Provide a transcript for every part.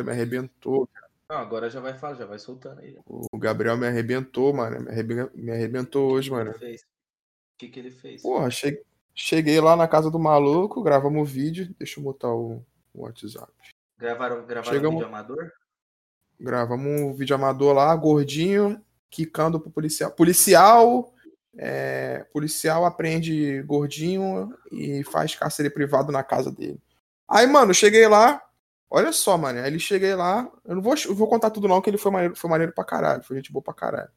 me arrebentou. Não, agora já vai falar, já vai soltando aí. O Gabriel me arrebentou, mano. Me arrebentou, me arrebentou hoje, mano. ele fez? O que, que ele fez? Porra, che- cheguei lá na casa do maluco, gravamos o vídeo. Deixa eu botar o, o WhatsApp. Gravaram, gravaram Chegamos- vídeo amador? Gravamos um vídeo amador lá, gordinho, quicando pro policial. Policial, é, policial apreende gordinho e faz cárcere privado na casa dele. Aí, mano, cheguei lá, olha só, mano. Aí ele cheguei lá, eu não vou, eu vou contar tudo não, que ele foi maneiro, foi maneiro pra caralho, foi gente boa pra caralho.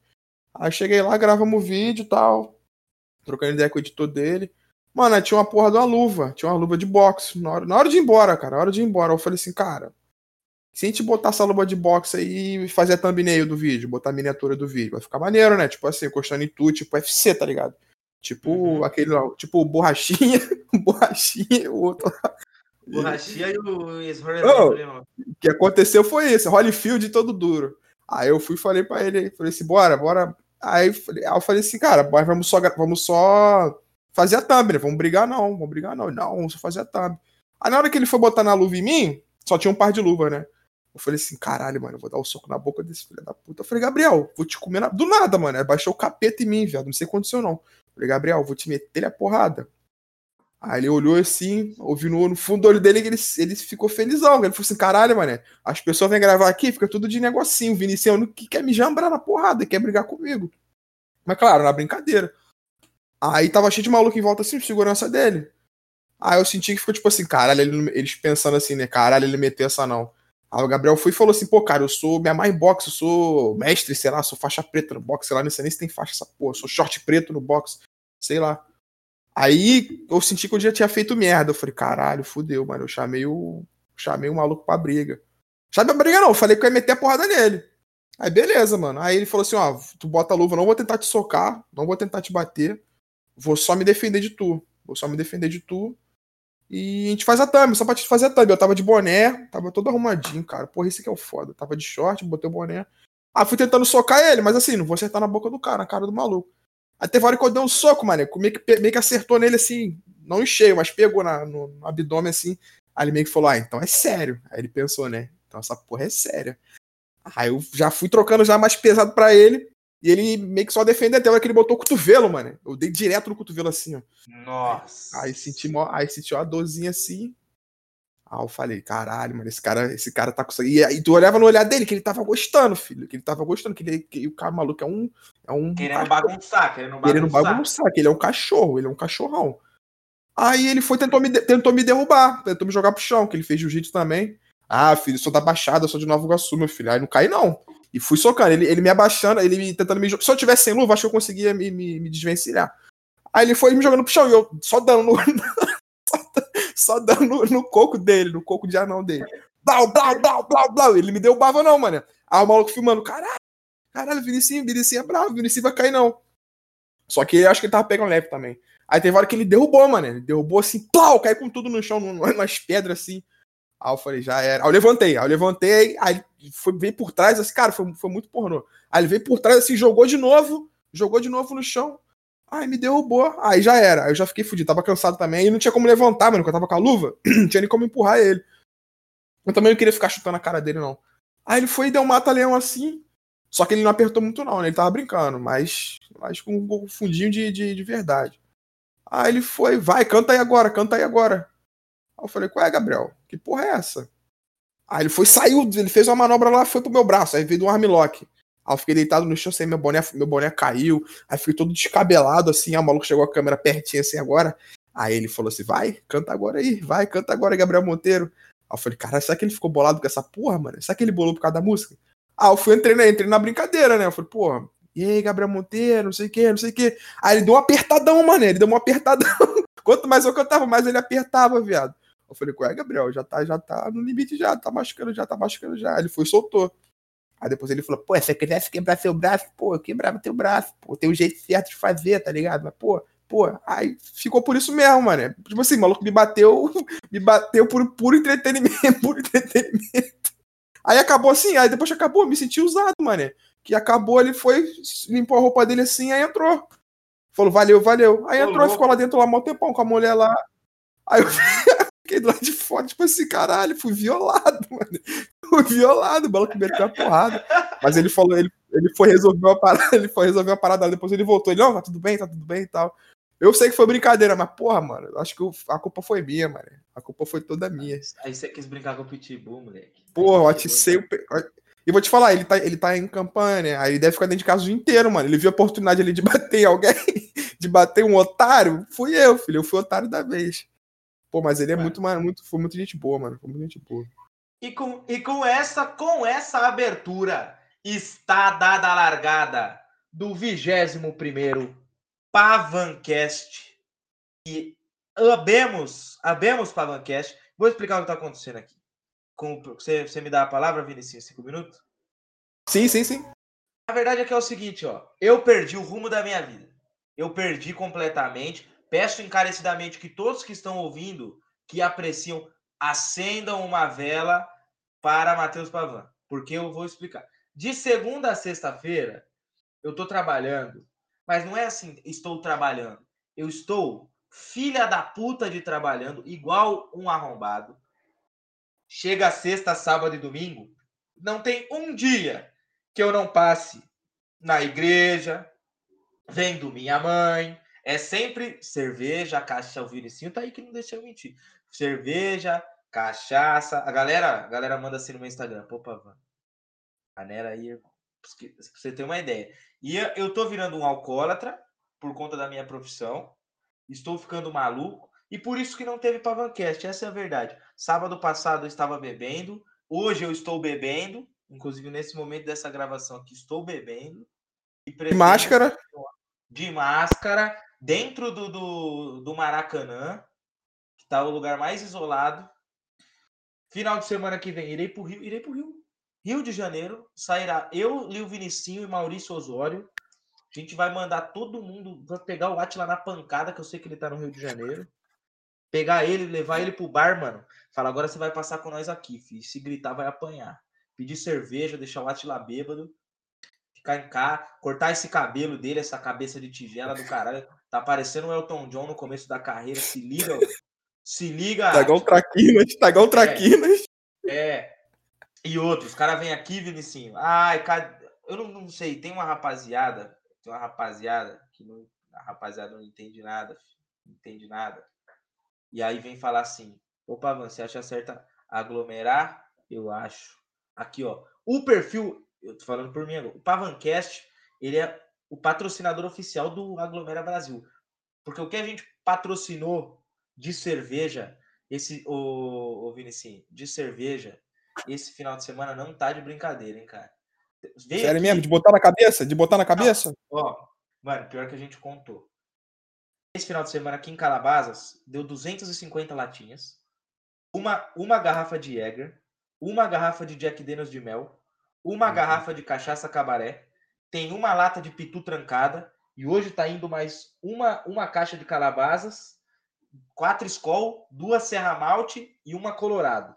Aí cheguei lá, gravamos o vídeo e tal, trocando ideia com o editor dele. Mano, aí tinha uma porra de uma luva, tinha uma luva de boxe. Na hora, na hora de ir embora, cara, na hora de ir embora, eu falei assim, cara, se a gente botar essa luva de boxe aí e fazer a thumbnail do vídeo, botar a miniatura do vídeo, vai ficar maneiro, né? Tipo assim, encostando em tu, tipo UFC, tá ligado? Tipo Uhum. aquele lá, tipo borrachinha, borrachinha, o outro lá. Borrachinha e o. O que aconteceu foi isso, Holyfield todo duro. Aí eu fui e falei pra ele, falei assim, bora, bora. Aí eu falei- assim, cara, mas vamos só, vamos só fazer a thumb, né? Vamos brigar não, vamos brigar não. Não, vamos só fazer a thumb. Aí na hora que ele foi botar na luva em mim, só tinha um par de luva, né? Eu falei assim, caralho, mano, eu vou dar um soco na boca desse filho da puta. Eu falei, Gabriel, vou te comer na... do nada, mano. Aí baixou o capeta em mim, viado. Não sei o que aconteceu, não. Eu falei, Gabriel, vou te meter a porrada. Aí ele olhou assim, ouviu no, fundo do olho dele que ele, ele ficou felizão. Ele falou assim: caralho, mano, as pessoas vêm gravar aqui, fica tudo de negocinho. O Vinicius que quer me jambrar na porrada, quer brigar comigo. Mas claro, na brincadeira. Aí tava cheio de maluco em volta assim, de segurança dele. Aí eu senti que ficou tipo assim, caralho, ele- eles pensando assim, né? Caralho, ele meteu essa não. Aí o Gabriel foi e falou assim, pô, cara, eu sou minha mãe boxe, eu sou mestre, sei lá, sou faixa preta no boxe, sei lá, não sei nem se tem faixa essa porra, sou short preto no boxe, sei lá. Aí eu senti que eu já tinha feito merda. Eu falei, caralho, fudeu, mano. Eu chamei o. Chamei o maluco pra briga. Chamei pra briga, não. Eu falei que eu ia meter a porrada nele. Aí, beleza, mano. Aí ele falou assim: ó, tu bota a luva, não vou tentar te socar, não vou tentar te bater. Vou só me defender de tu. Vou só me defender de tu. E a gente faz a thumb, só pra te fazer a thumb. Eu tava de boné, tava todo arrumadinho, cara. Porra, esse que é o foda. Tava de short, botei o boné. Ah, fui tentando socar ele, mas assim, não vou acertar na boca do cara, na cara do maluco. Aí teve hora que eu dei um soco, mano. Meio que, meio que acertou nele assim, não em cheio, mas pegou na, no, no abdômen assim. Aí ele meio que falou: Ah, então é sério. Aí ele pensou, né? Então essa porra é séria. Aí eu já fui trocando já mais pesado pra ele. E ele meio que só defendeu até a hora que ele botou o cotovelo, mano. Eu dei direto no cotovelo assim, ó. Nossa. Aí senti, mó- aí senti uma dorzinha assim. Aí eu falei, caralho, mano, esse cara, esse cara tá com. E aí tu olhava no olhar dele que ele tava gostando, filho. Que ele tava gostando, que, ele, que o cara maluco é um. É um Querendo bagunçar, querendo bagunçar. querendo bagunçar, que ele é um cachorro, ele é um cachorrão. Aí ele foi, tentou me, tentou me derrubar, tentou me jogar pro chão, que ele fez jiu-jitsu também. Ah, filho, sou da Baixada, sou de Nova Iguaçu, meu filho. Aí não caí, não. E fui socando, ele, ele me abaixando, ele me, tentando me jogar. Se eu tivesse sem luva, acho que eu conseguia me, me, me desvencilhar. Aí ele foi me jogando pro chão e eu só dando no, só, da- só dando no, no coco dele, no coco de anão dele. Blau, blau, blau, blau, blau. Ele me derrubava, não, mano. Aí o maluco filmando, caralho, caralho, Vinicinho, Vinicinho é bravo, Vinicinho vai cair, não. Só que eu acho que ele tava pegando leve também. Aí teve hora que ele derrubou, mano. Ele derrubou assim, plau, caiu com tudo no chão, nas pedras assim. Aí eu falei, já era. Aí eu levantei, aí eu levantei, aí foi, veio por trás, assim, cara, foi, foi muito pornô. Aí ele veio por trás, assim, jogou de novo, jogou de novo no chão. Aí me derrubou, aí já era. Aí eu já fiquei fudido, tava cansado também, e não tinha como levantar, mano, porque eu tava com a luva, não tinha nem como empurrar ele. Eu também não queria ficar chutando a cara dele, não. Aí ele foi e deu um mata-leão assim, só que ele não apertou muito, não, né? Ele tava brincando, mas, mas com um fundinho de, de, de verdade. Aí ele foi, vai, canta aí agora, canta aí agora. Aí eu falei, qual é, Gabriel? Que porra é essa? Aí ele foi, saiu, ele fez uma manobra lá, foi pro meu braço, aí veio do armlock. Aí eu fiquei deitado no chão, assim, meu boné, meu boné caiu, aí fiquei todo descabelado, assim, aí o maluco chegou a câmera pertinho, assim, agora. Aí ele falou assim, vai, canta agora aí, vai, canta agora, Gabriel Monteiro. Aí eu falei, cara, será que ele ficou bolado com essa porra, mano? Será que ele bolou por causa da música? Ah, eu fui, entrei, na- entrei na brincadeira, né? Eu falei, porra, e aí, Gabriel Monteiro, não sei o que, não sei o que. Aí ele deu um apertadão, mano, ele deu um apertadão. Quanto mais eu cantava, mais ele apertava, viado. Eu falei, qual é, Gabriel? Já tá, já tá no limite já, tá machucando já, tá machucando já. Ele foi soltou. Aí depois ele falou, pô, se você quisesse quebrar seu braço, pô, eu quebrava teu braço, pô, tem um jeito certo de fazer, tá ligado? Mas, pô, pô, aí ficou por isso mesmo, mano. Tipo assim, o maluco me bateu, me bateu por puro entretenimento, puro entretenimento. Aí acabou assim, aí depois acabou, me senti usado, mano. Que acabou, ele foi, limpou a roupa dele assim, aí entrou. Falou, valeu, valeu. Aí entrou ficou lá dentro lá mó tempão com a mulher lá. Aí eu, fiquei do lado de fora, tipo assim, caralho, fui violado, mano. Fui violado, o maluco meteu a porrada. Mas ele falou, ele, ele foi resolver a parada, ele foi resolver a parada, depois ele voltou, ele, não, tá tudo bem, tá tudo bem e tal. Eu sei que foi brincadeira, mas porra, mano, eu acho que a culpa foi minha, mano. A culpa foi toda minha. Aí você quis brincar com o Pitbull, moleque. Porra, eu aticei o. E vou te falar, ele tá, ele tá em campanha, né? Aí ele deve ficar dentro de casa o dia inteiro, mano. Ele viu a oportunidade ali de bater alguém, de bater um otário. Fui eu, filho. Eu fui o otário da vez. Pô, mas ele é muito, muito, foi muito gente boa, mano. Foi muito gente boa. E com, e com essa, com essa abertura, está dada a largada do 21 primeiro Pavancast. E abemos, abemos Pavancast. Vou explicar o que está acontecendo aqui. Com, você, você me dá a palavra, Vinicius, cinco minutos? Sim, sim, sim. A verdade é que é o seguinte, ó. Eu perdi o rumo da minha vida. Eu perdi completamente. Peço encarecidamente que todos que estão ouvindo, que apreciam, acendam uma vela para Matheus Pavan. Porque eu vou explicar. De segunda a sexta-feira, eu estou trabalhando. Mas não é assim, estou trabalhando. Eu estou filha da puta de trabalhando, igual um arrombado. Chega sexta, sábado e domingo, não tem um dia que eu não passe na igreja, vendo minha mãe. É sempre cerveja, cachaça. O Vinicinho tá aí que não deixa eu mentir. Cerveja, cachaça. A galera, a galera manda assim no meu Instagram. Pô, Pavan. Panera aí, pra você ter uma ideia. E eu tô virando um alcoólatra por conta da minha profissão. Estou ficando maluco. E por isso que não teve Pavancast, essa é a verdade. Sábado passado eu estava bebendo, hoje eu estou bebendo, inclusive nesse momento dessa gravação aqui estou bebendo. de máscara? De máscara, dentro do, do, do Maracanã, que está o lugar mais isolado. Final de semana que vem irei para o Rio, irei para o Rio. Rio de Janeiro, sairá eu, Lio Vinicinho e Maurício Osório. A gente vai mandar todo mundo, vai pegar o Atila na pancada, que eu sei que ele tá no Rio de Janeiro pegar ele, levar ele pro bar, mano. Fala, agora você vai passar com nós aqui, filho. Se gritar, vai apanhar. Pedir cerveja, deixar o Atila bêbado. Ficar em cá, cortar esse cabelo dele, essa cabeça de tigela do caralho. Tá parecendo o Elton John no começo da carreira. Se liga, se liga. Tá igual Traquinas, tá igual Traquinas. É, é. E outros, os caras vêm aqui, Vinicinho. Ai? Eu não, não sei, tem uma rapaziada, tem uma rapaziada que não, a rapaziada não entende nada, não entende nada e aí vem falar assim: opa, Van, você acha certo aglomerar? Eu acho. Aqui, ó. O perfil, eu tô falando por mim agora, o Pavancast, ele é o patrocinador oficial do Aglomera Brasil. Porque o que a gente patrocinou de cerveja, esse, o, o Vinicinho, de cerveja, esse final de semana não tá de brincadeira, hein, cara. Veio Sério aqui... mesmo? De botar na cabeça? De botar na cabeça? Não. Ó, mano, pior que a gente contou. Esse final de semana aqui em Calabasas, deu 250 latinhas, uma, uma garrafa de Jäger, uma garrafa de Jack Daniels de mel, uma uhum. garrafa de cachaça cabaré, tem uma lata de pitu trancada, e hoje tá indo mais uma, uma caixa de calabazas, quatro Skol, duas Serra Malte e uma Colorado.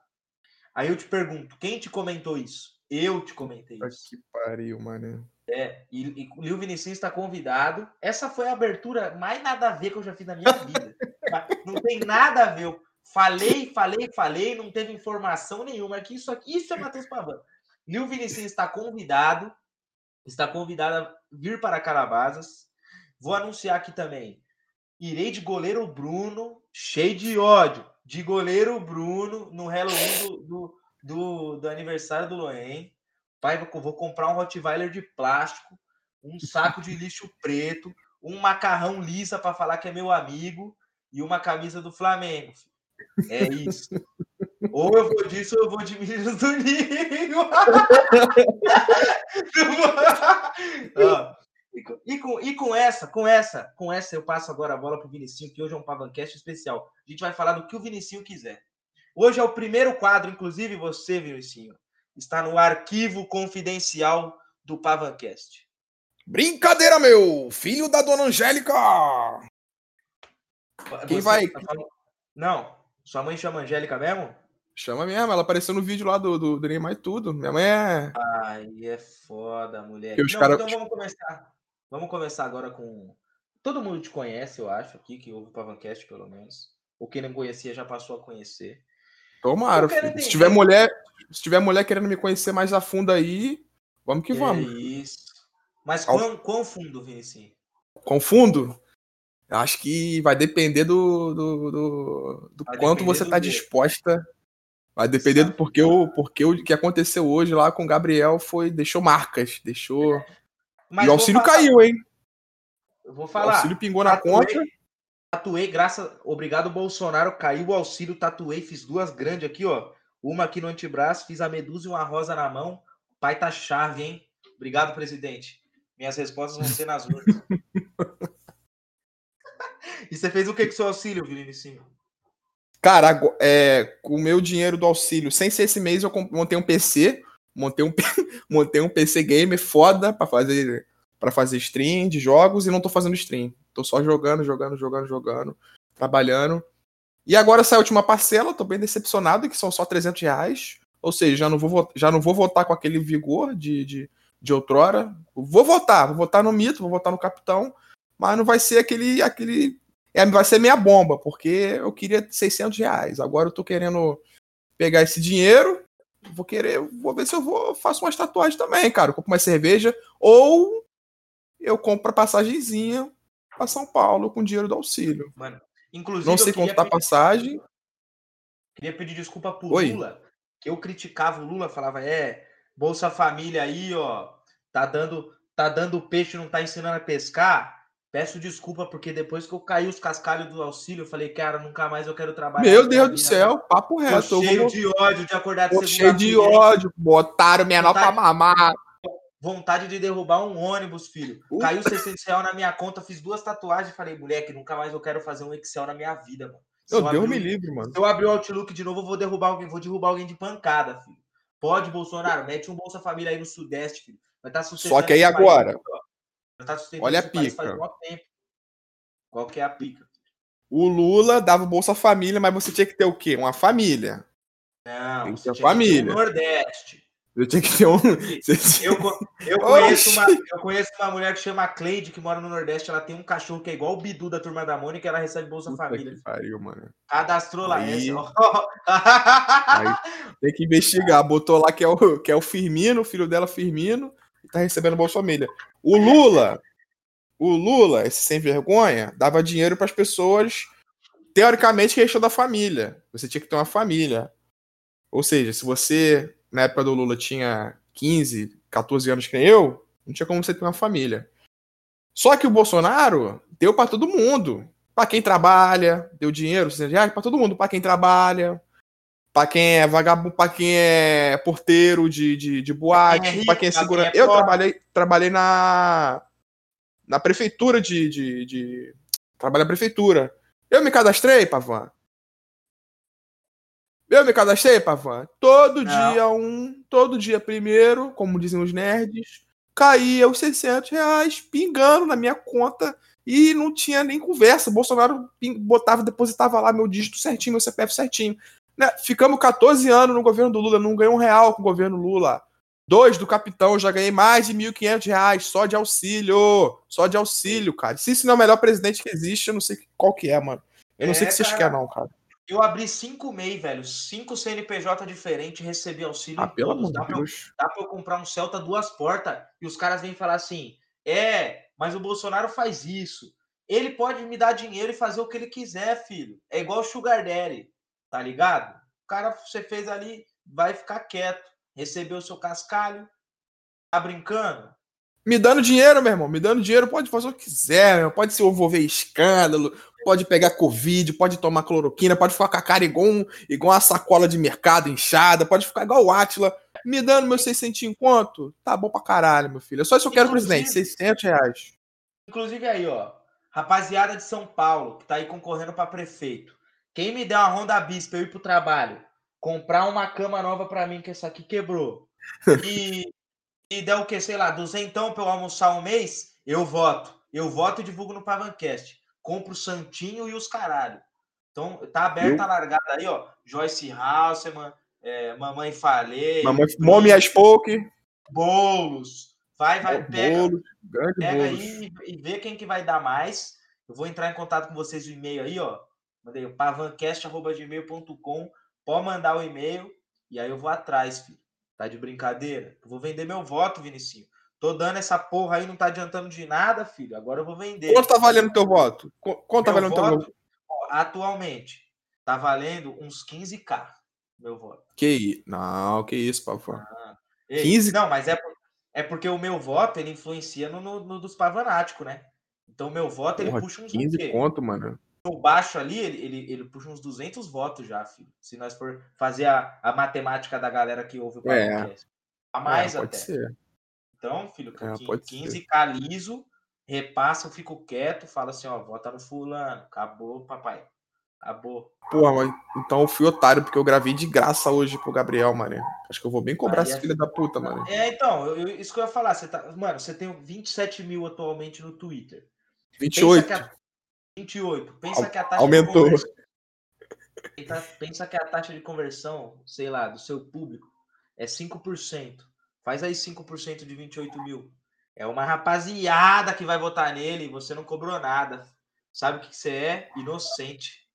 Aí eu te pergunto, quem te comentou isso? Eu te comentei isso. Que pariu, mano. É, e, e o Lil Vinicius está convidado. Essa foi a abertura mais nada a ver que eu já fiz na minha vida. não tem nada a ver. Eu falei, falei, falei, não teve informação nenhuma. Aqui, isso aqui, isso é Matheus Pavan. Lil Vinicius está convidado, está convidado a vir para Calabazas. Vou anunciar aqui também. Irei de goleiro Bruno, cheio de ódio, de goleiro Bruno no Halloween do, do, do, do aniversário do Loen Pai, vou comprar um Rottweiler de plástico, um saco de lixo preto, um macarrão lisa para falar que é meu amigo e uma camisa do Flamengo. É isso. Ou eu vou disso ou eu vou de Meninos do Ninho. e, com, e com essa, com essa, com essa eu passo agora a bola para o Vinicinho, que hoje é um Pavancast especial. A gente vai falar do que o Vinicinho quiser. Hoje é o primeiro quadro, inclusive você, Vinicinho, está no arquivo confidencial do Pavancast. Brincadeira, meu! Filho da dona Angélica! Quem vai? Tá Não, sua mãe chama Angélica mesmo? Chama mesmo, ela apareceu no vídeo lá do, do, do Neymar e tudo. Minha mãe é. Ai, é foda, mulher. Não, cara... Então vamos começar. Vamos começar agora com. Todo mundo te conhece, eu acho, aqui, que ouve o Pavancast, pelo menos. ou quem não conhecia já passou a conhecer. Tomara. Se tiver mulher, se tiver mulher querendo me conhecer mais a fundo aí, vamos que, que vamos. Isso. Mas Ao... quão, quão fundo, Vinicius? Com fundo? Acho que vai depender do, do, do, do quanto você está disposta. Vai depender do porque o, porque o que aconteceu hoje lá com o Gabriel foi. Deixou marcas, deixou. Mas e o auxílio falar, caiu, hein? Eu vou falar. O auxílio pingou na tatuei, conta. Tatuei, graças. Obrigado, Bolsonaro. Caiu o auxílio, tatuei, fiz duas grandes aqui, ó. Uma aqui no antebraço, fiz a medusa e uma rosa na mão. O pai tá chave, hein? Obrigado, presidente. Minhas respostas vão ser nas urnas. e você fez o que com seu auxílio, Vinicius? Cara, é, com o meu dinheiro do auxílio, sem ser esse mês, eu montei um PC, montei um, montei um PC gamer foda para fazer para fazer stream de jogos e não tô fazendo stream. Tô só jogando, jogando, jogando, jogando, trabalhando. E agora sai a última parcela, tô bem decepcionado, que são só 300 reais. Ou seja, já não vou, já não vou votar com aquele vigor de, de, de outrora. Vou votar, vou votar no mito, vou votar no capitão, mas não vai ser aquele, aquele é, vai ser minha bomba, porque eu queria 600 reais. Agora eu tô querendo pegar esse dinheiro, vou querer, vou ver se eu vou, faço umas tatuagens também, cara. Eu compro uma cerveja, ou eu compro a passagenzinha para São Paulo com dinheiro do auxílio. Mano, inclusive. Não sei quanto tá a passagem. Queria pedir desculpa pro Oi? Lula, que eu criticava o Lula, falava, é, Bolsa Família aí, ó, tá dando, tá dando peixe, não tá ensinando a pescar. Peço desculpa, porque depois que eu caí os cascalhos do auxílio, eu falei, cara, nunca mais eu quero trabalhar. Meu Deus do céu, papo reto. Tô cheio vou... de ódio de acordar de Tô cheio de ódio, botaram menor vontade... pra mamar. Vontade de derrubar um ônibus, filho. Uh. Caiu 600 reais na minha conta, fiz duas tatuagens, falei, moleque, nunca mais eu quero fazer um Excel na minha vida, mano. Meu Deus me livre, mano. Se eu abrir o Outlook de novo, eu vou derrubar alguém, vou derrubar alguém de pancada, filho. Pode, Bolsonaro, mete um Bolsa Família aí no Sudeste, filho. Vai estar tá Só que aí agora, Tá Olha a pica. Qual que é a pica? O Lula dava Bolsa Família, mas você tinha que ter o quê? Uma família. Não, Tem que ter família. Que ter um Nordeste. Eu tinha que ter um. Eu, eu, conheço uma, eu conheço uma mulher que chama Cleide, que mora no Nordeste. Ela tem um cachorro que é igual o Bidu da turma da Mônica, ela recebe Bolsa Puta Família. Que pariu, mano. Cadastrou lá Aí... essa. Aí, tem que investigar. Botou lá que é, o, que é o Firmino, o filho dela, Firmino, e tá recebendo Bolsa Família. O Lula, o Lula, esse sem vergonha, dava dinheiro para as pessoas, teoricamente, questão da família. Você tinha que ter uma família. Ou seja, se você, na época do Lula, tinha 15, 14 anos que nem eu, não tinha como você ter uma família. Só que o Bolsonaro deu para todo mundo. Para quem trabalha, deu dinheiro, para todo mundo. Para quem trabalha, para quem é vagabundo, para quem é porteiro de, de, de boate, para quem é segurança. É eu trabalhei, trabalhei na na prefeitura de, de, de... Trabalho na prefeitura. Eu me cadastrei, Pavan. Eu me cadastrei, Pavan. Todo Não. dia um, todo dia primeiro, como dizem os nerds, caía os 600 reais pingando na minha conta e não tinha nem conversa. Bolsonaro botava, depositava lá meu dígito certinho, meu CPF certinho. Né? Ficamos 14 anos no governo do Lula, não ganhou um real com o governo Lula. Dois do capitão, já ganhei mais de 1.500 reais só de auxílio. Só de auxílio, cara. Se isso não é o melhor presidente que existe, eu não sei qual que é, mano. Eu não é, sei o que vocês querem, não, cara. Eu abri cinco MEI, velho. Cinco CNPJ diferentes, recebi auxílio. Ah, pelo amor de Deus. Dá pra eu comprar um Celta duas portas e os caras vêm falar assim: é, mas o Bolsonaro faz isso. Ele pode me dar dinheiro e fazer o que ele quiser, filho. É igual o Sugar Daddy, tá ligado? O cara, você fez ali, vai ficar quieto recebeu o seu cascalho, tá brincando? Me dando dinheiro, meu irmão, me dando dinheiro, pode fazer o que quiser, meu. pode se envolver escândalo, pode pegar Covid, pode tomar cloroquina, pode ficar com a cara igual, um, igual uma sacola de mercado inchada, pode ficar igual o Atila, me dando meus 600 em quanto? Tá bom pra caralho, meu filho. É só isso que eu quero, presidente, 600 reais. Inclusive aí, ó, rapaziada de São Paulo, que tá aí concorrendo para prefeito. Quem me der uma Honda Bis pra eu ir pro trabalho, comprar uma cama nova para mim, que essa aqui quebrou, e, e der o que, sei lá, duzentão para eu almoçar um mês, eu voto. Eu voto e divulgo no Pavancast. Compro o Santinho e os caralho. Então, tá aberta a largada aí, ó. Joyce Halseman, é, Mamãe Falei. Mamãe Mommy Spoke. Bolos. Vai, vai, pega. Pega aí e vê quem que vai dar mais. Eu vou entrar em contato com vocês no e-mail aí, ó. Mandei o pavancast.gmail.com. Pode mandar o e-mail e aí eu vou atrás, filho. Tá de brincadeira? Eu vou vender meu voto, Vinicinho. Tô dando essa porra aí, não tá adiantando de nada, filho. Agora eu vou vender. Quanto tá valendo teu voto? Quanto tá valendo voto, teu voto? Atualmente, tá valendo uns 15k meu voto. Que Não, que isso, Pavão. Ah, 15? Não, mas é, é porque o meu voto ele influencia no, no, no dos pavanáticos, né? Então o meu voto ele puxa uns 15 ponto, mano. O baixo ali, ele, ele, ele puxa uns 200 votos já, filho. Se nós for fazer a, a matemática da galera que ouve o é. podcast. É. A mais é, pode até. Ser. Então, filho, é, 15 caliso, repassa, eu fico quieto, fala assim, ó, vota no fulano. Acabou, papai. Acabou. Porra, mas então eu fui otário, porque eu gravei de graça hoje pro Gabriel, mano. Acho que eu vou bem cobrar esse é... filho da puta, mano. É, então, eu, isso que eu ia falar. Você tá... Mano, você tem 27 mil atualmente no Twitter. 28. Pensa a... 28. Pensa que a taxa Aumentou. de conversão. Pensa que a taxa de conversão, sei lá, do seu público é 5%. Faz aí 5% de 28 mil. É uma rapaziada que vai votar nele e você não cobrou nada. Sabe o que você é? Inocente.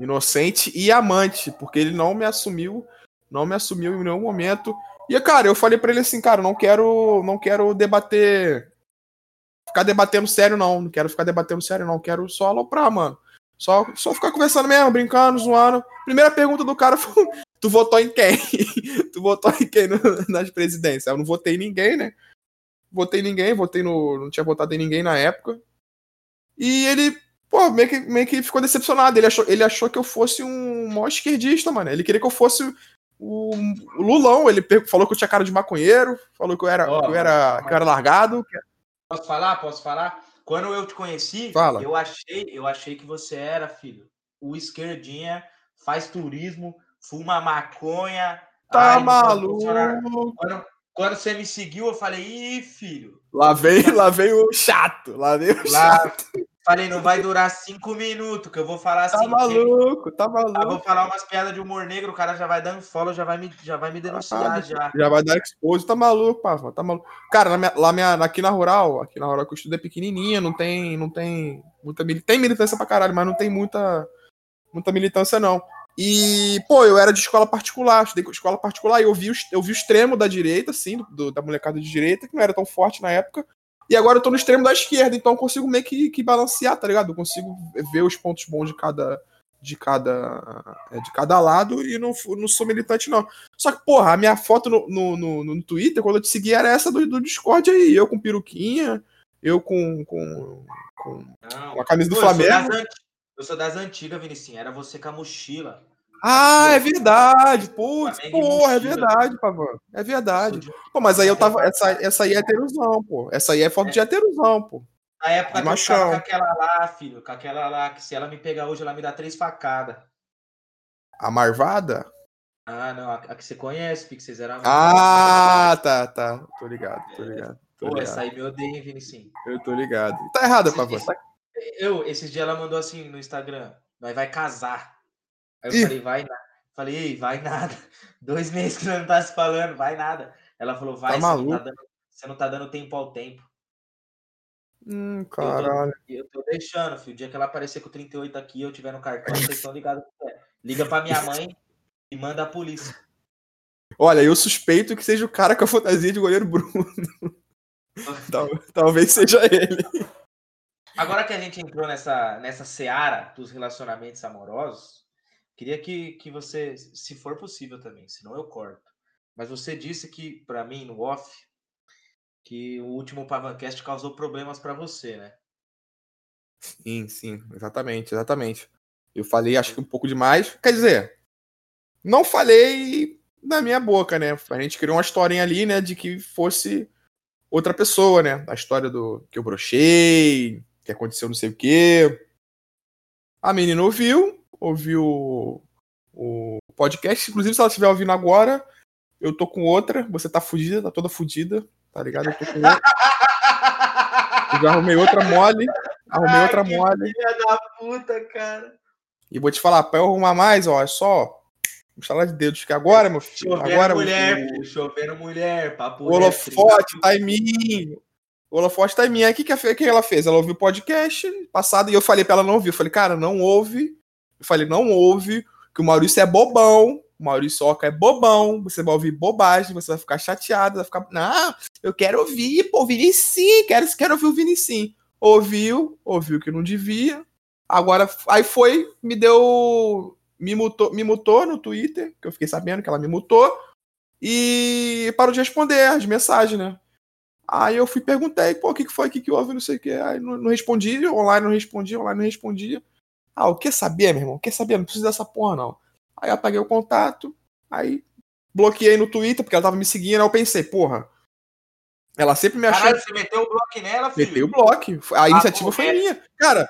Inocente e amante, porque ele não me assumiu, não me assumiu em nenhum momento. E, cara, eu falei para ele assim, cara, não quero, não quero debater ficar debatendo sério, não. Não quero ficar debatendo sério, não. Quero só aloprar, mano. Só, só ficar conversando mesmo, brincando, zoando. Primeira pergunta do cara foi: Tu votou em quem? tu votou em quem no, nas presidências? Eu não votei em ninguém, né? Votei em ninguém, votei no. Não tinha votado em ninguém na época. E ele, pô, meio que, meio que ficou decepcionado. Ele achou, ele achou que eu fosse um maior esquerdista, mano. Ele queria que eu fosse o, o Lulão. Ele falou que eu tinha cara de maconheiro, falou que eu era, oh, que eu era, que eu era largado. Que... Posso falar? Posso falar? Quando eu te conheci, Fala. eu achei, eu achei que você era, filho, o esquerdinha, faz turismo, fuma maconha. Tá maluco? Quando, quando, você me seguiu, eu falei, ih, filho. Lá vem, lá vem o chato, lá vem o lá, chato. Falei, não vai durar cinco minutos, que eu vou falar tá assim. Tá maluco, tá maluco. Eu vou falar umas piadas de humor negro, o cara já vai dando follow, já vai me, já vai me denunciar ah, já. Já vai dar expose, tá maluco, pá, tá maluco. Cara, na minha, lá minha, aqui na rural, aqui na rural que eu estudo é pequenininha, não tem, não tem muita tem militância pra caralho, mas não tem muita muita militância não. E, pô, eu era de escola particular, estudei com escola particular, e eu vi, eu vi o extremo da direita, assim, do, da molecada de direita, que não era tão forte na época, e agora eu tô no extremo da esquerda, então eu consigo meio que, que balancear, tá ligado? Eu consigo ver os pontos bons de cada de cada é, de cada lado e não, não sou militante não. Só que, porra, a minha foto no, no, no, no Twitter, quando eu te segui, era essa do, do Discord aí. Eu com peruquinha, eu com, com, com, não, a camisa do Flamengo. Eu sou das antigas, Vinicinho. Era você com a mochila. Ah, é verdade. Putz, porra, é verdade, Pavão. É verdade. Pô, mas aí eu tava. Essa, essa aí é heterosão, pô. Essa aí é foto de é. heterosão, pô. Na época de que machão. eu com aquela lá, filho, com aquela lá, que se ela me pegar hoje, ela me dá três facadas. A Marvada? Ah, não, a, a que você conhece, que vocês eram. Ah, tá, tá. Tô ligado, tô ligado. Tô Pô, ligado. essa aí me odeia, hein, Vinicinho? Eu tô ligado. Tá errada, Pavão. Esse, eu, esses dias ela mandou assim no Instagram: nós vai casar. Aí eu falei, vai nada. Falei, Ei, vai nada. Dois meses que não tá se falando, vai nada. Ela falou, vai, tá você, não tá dando, você, não tá dando, tempo ao tempo. Hum, caralho. Eu tô, eu tô deixando, filho. O dia que ela aparecer com 38 aqui, eu tiver no cartão, vocês estão ligados. Liga pra minha mãe e manda a polícia. Olha, eu suspeito que seja o cara com a fantasia de goleiro Bruno. Talvez seja ele. Agora que a gente entrou nessa, nessa seara dos relacionamentos amorosos, Queria que, que você, se for possível também, senão eu corto. Mas você disse que, para mim, no off, que o último Pavancast causou problemas para você, né? Sim, sim, exatamente, exatamente. Eu falei, acho que um pouco demais. Quer dizer, não falei na minha boca, né? A gente criou uma historinha ali, né, de que fosse outra pessoa, né? A história do que eu brochei, que aconteceu não sei o quê. A menina ouviu, ouviu o podcast. Inclusive, se ela estiver ouvindo agora, eu tô com outra. Você tá fudida, tá toda fudida, tá ligado? Eu tô com outra. Eu já arrumei outra mole. Arrumei Ai, outra mole. Filha da puta, cara. E vou te falar, pra eu arrumar mais, ó, é só. Instalar de dedos, que agora, meu filho. Chovendo agora, mulher, o... chovendo mulher, papo. O holofote tá em mim. O holofote tá em mim. Aí o que, que ela fez? Ela ouviu o podcast passado e eu falei pra ela não ouvir. Eu falei, cara, não ouve Eu falei, não ouve, que o Maurício é bobão, o Maurício Oca é bobão, você vai ouvir bobagem, você vai ficar chateado, vai ficar, não, eu quero ouvir, pô, Vinicim, quero, quero ouvir o Vinicim. Ouviu, ouviu que não devia, agora, aí foi, me deu, me mutou, me mutou no Twitter, que eu fiquei sabendo que ela me mutou, e parou de responder as mensagens, né? Aí eu fui perguntei, pô, o que, que foi, o que, que houve, não sei o que. Aí não, não respondi, online não respondia, online não respondia. Ah, o que saber, meu irmão? O que saber? Não precisa dessa porra, não. Aí eu apaguei o contato, aí bloqueei no Twitter, porque ela tava me seguindo, aí eu pensei, porra, ela sempre me achou. Caralho, você meteu o bloco nela, filho? Meteu o bloco. A Papo iniciativa reto. foi minha. Cara,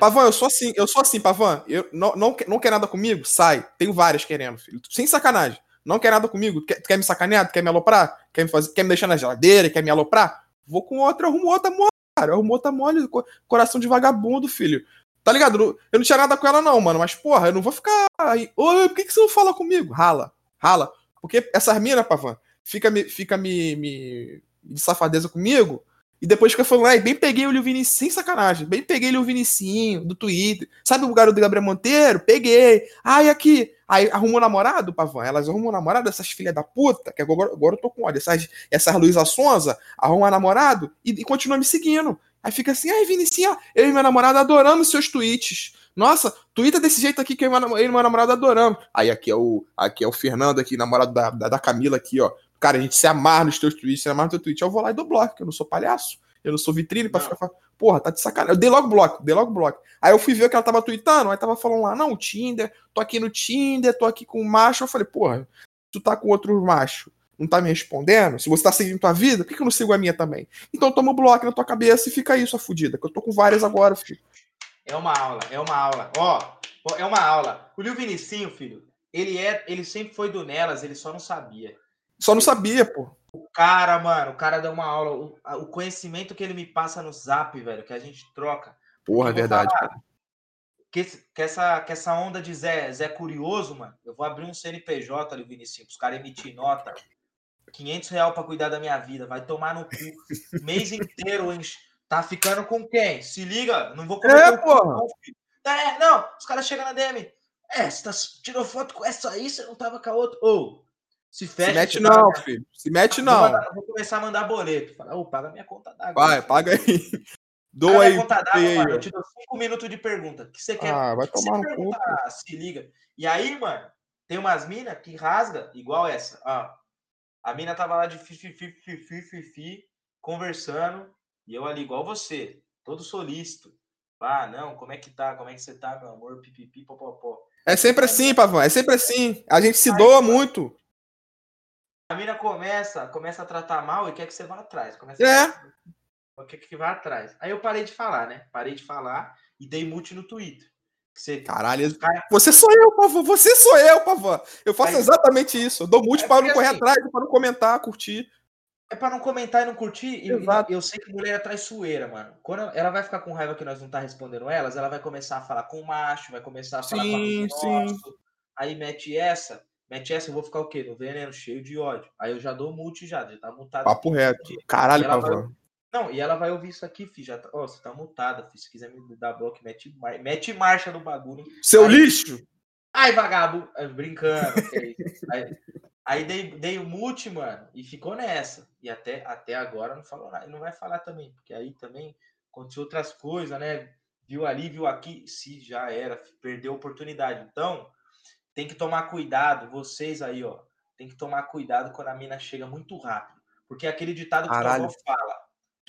Pavan, eu sou assim, eu sou assim, Pavan. Eu, não, não, não quer nada comigo? Sai. Tenho várias querendo, filho. Sem sacanagem. Não quer nada comigo? Quer, quer me sacanear? Quer me aloprar? Quer me, fazer, quer me deixar na geladeira? Quer me aloprar? Vou com outra, arrumo outra mole, cara. Arrumo outra mole. Coração de vagabundo, filho. Tá ligado? Eu não tinha nada com ela, não, mano. Mas, porra, eu não vou ficar aí. Por que, que você não fala comigo? Rala, rala. Porque essas minas, Pavan, fica me, fica me, me de safadeza comigo. E depois fica falando, é, bem peguei o Vinicinho, sem sacanagem, bem peguei o Vinicinho do Twitter. Sabe o garoto do Gabriel Monteiro? Peguei. E aqui? Aí arrumou namorado, Pavão? Elas arrumam namorado, essas filhas da puta, que agora, agora eu tô com ódio. Essas, essas Luísa Sonza arruma namorado e, e continua me seguindo. Aí fica assim, ai, Vinicinho, eu e meu namorado adoramos seus tweets. Nossa, twitta desse jeito aqui que eu e meu namorado adoramos. Aí aqui é o, aqui é o Fernando aqui, namorado da, da, da Camila aqui, ó. Cara, a gente se amarra nos teus tweets, se amarra no teu tweet. Eu vou lá e dou bloco, que eu não sou palhaço. Eu não sou vitrine pra não. ficar. Porra, tá de sacanagem. Eu dei logo bloco, dei logo bloco. Aí eu fui ver o que ela tava tweetando, aí tava falando lá, não, Tinder, tô aqui no Tinder, tô aqui com um macho. Eu falei, porra, tu tá com outro macho, não tá me respondendo? Se você tá seguindo tua vida, por que, que eu não sigo a minha também? Então toma o bloco na tua cabeça e fica aí, sua fudida, que eu tô com várias agora, filho. É uma aula, é uma aula. Ó, é uma aula. O Lil Vinicinho, filho, ele é, ele sempre foi do Nelas, ele só não sabia. Só não sabia, pô. O cara, mano, o cara deu uma aula. O, o conhecimento que ele me passa no zap, velho, que a gente troca. Porra, é verdade, cara. Que, que, essa, que essa onda de Zé, Zé Curioso, mano, eu vou abrir um CNPJ ali, Vinicius, os caras emitir nota. 500 reais pra cuidar da minha vida. Vai tomar no cu. mês inteiro, hein? Tá ficando com quem? Se liga, não vou comer. É, porra. É, não, os caras chegam na DM. É, você tá, tirou foto com essa aí, você não tava com a outra. Ô, se, fecha, Se mete não, paga... filho. Se mete não. Vou, mandar, vou, começar a mandar boleto. Falar, oh, paga minha conta d'água. Vai, paga aí. Doa aí. Conta d'água, mano. Eu te dou cinco minutos de pergunta. O que você quer? Ah, vai que tomar no cu. Se liga. E aí, mano, tem umas minas que rasga igual essa. Ó, a mina tava lá de fifi, fifi, fifi, fifi, conversando. E eu ali, igual você, todo solícito. Ah, não, como é que tá? Como é que você tá, meu amor? Pipipi, popopó. É sempre assim, Pavão, é sempre assim. A gente se doa muito. A mina começa, começa a tratar mal e quer que você vá atrás. Começa é. A... Quer que vá atrás. Aí eu parei de falar, né? Parei de falar e dei mute no Twitter. Você... Caralho, cara... você sou eu, Pavão. Você sou eu, Pavão. Eu faço Aí... exatamente isso. Eu dou mute é para não correr assim, atrás, para não comentar, curtir. É para não comentar e não curtir. E, eu sei que mulher é traiçoeira, mano. Quando ela vai ficar com raiva que nós não tá respondendo elas, ela vai começar a falar com o macho, vai começar a falar sim, com a sim. Aí mete essa. Mete essa, eu vou ficar o quê? No veneno, cheio de ódio. Aí eu já dou multi já, já tá mutado. Papo reto. Caralho, Pavão. Não, e ela vai ouvir isso aqui, filho. Já tá... oh, você tá mutada, filho. Se quiser me dar bloco, mete, mete marcha no bagulho. Seu aí... lixo! Ai, vagabundo! Brincando. aí, aí dei, dei o multi, mano, e ficou nessa. E até, até agora não falou nada. Não vai falar também, porque aí também aconteceu outras coisas, né? Viu ali, viu aqui. Se já era, perdeu a oportunidade. Então, tem que tomar cuidado, vocês aí, ó, tem que tomar cuidado quando a mina chega muito rápido. Porque é aquele ditado que Caralho. o fala: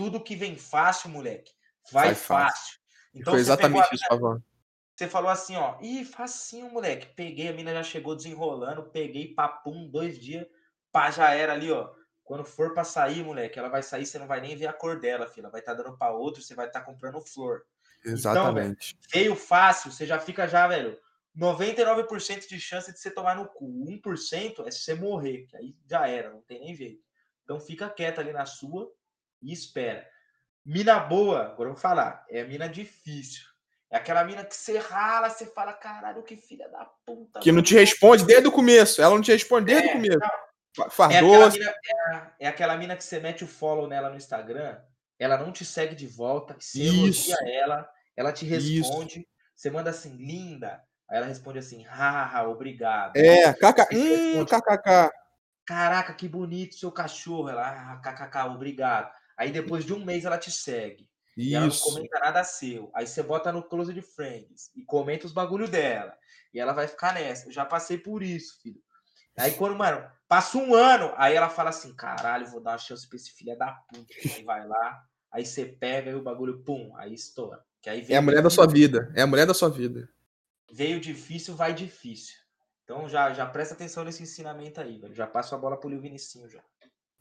tudo que vem fácil, moleque, vai, vai fácil. fácil. Então, Foi exatamente isso, favor. Você falou assim, ó, ih, facinho, moleque. Peguei, a mina já chegou desenrolando, peguei, papum, dois dias, pá, já era ali, ó. Quando for pra sair, moleque, ela vai sair, você não vai nem ver a cor dela, filha. Vai estar tá dando pra outro, você vai estar tá comprando flor. Exatamente. Então, veio fácil, você já fica já, velho 99% de chance de você tomar no cu. 1% é se você morrer, que aí já era, não tem nem jeito. Então fica quieto ali na sua e espera. Mina boa, agora eu vou falar, é a mina difícil. É aquela mina que você rala, você fala, caralho, que filha da puta. Que não te responde desde o começo. Ela não te responde desde é, o começo. Fardoso. É, é, é, aquela mina que você mete o follow nela no Instagram, ela não te segue de volta, você elogia ela, ela te responde, Isso. você manda assim, linda, Aí ela responde assim, hahaha, obrigado. É, kk, hum, kkk. Caraca, que bonito seu cachorro. Ela, ah, kkk, obrigado. Aí depois de um mês ela te segue. E ela não Isso. comenta nada seu. Aí você bota no Close de Friends e comenta os bagulho dela. E ela vai ficar nessa. Eu já passei por isso, filho. Aí quando, mano, passa um ano, aí ela fala assim: caralho, vou dar uma chance pra esse filho da puta. Aí vai lá, aí você pega e o bagulho, pum, aí estoura. Que aí É a mulher da sua vida. É a mulher da sua vida. Veio difícil, vai difícil. Então já, já presta atenção nesse ensinamento aí, velho. Já passo a bola pro Lil Vinicinho já.